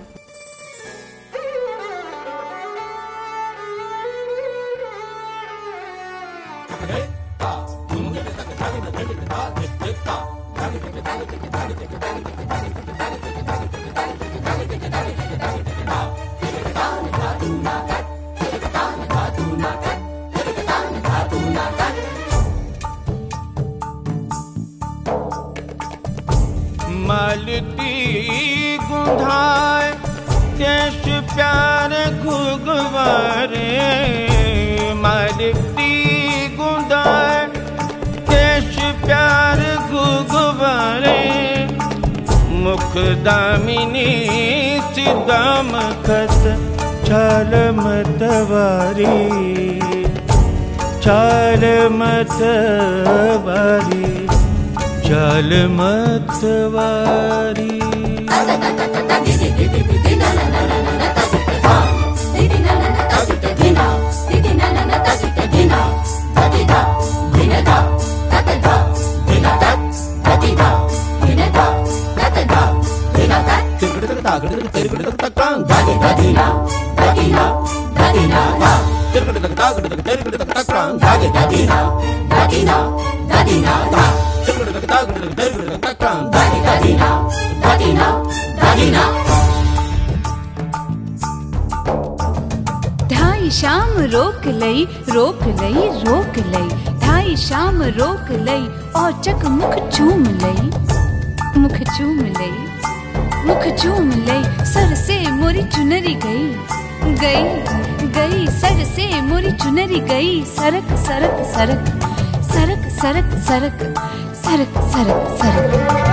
मलती गुंधाए कैश प्यार घुगवारे। मलती प्यार गुगुबारे मुख दामिनी चिदाम खत छाल मतवारी मुखदमििनी मतवारी छल मतवारी Dadina, dadina, dadina, dadina, ढाई शाम रोक लई रोक लई रोक लई। ढाई शाम रोक लई और चक मुख चूम लई। मुख चूम लई। मुख चूम लई सर से मोरी चुनरी गई। गई गई, सर से मोरी चुनरी गई। सरक सरक सरक सरक सरक सरक सरक सरक सरक। काहे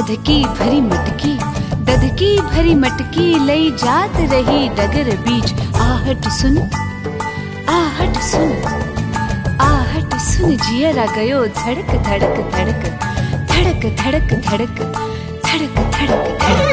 दधकी भरी मटकी, दधकी भरी मटकी लई जात रही डगर बीच आहट सुन आहट सुन आहट सुन जियरा गयो धड़क धड़क धड़क धड़क धड़क धड़क धड़क धड़क धड़क। काहे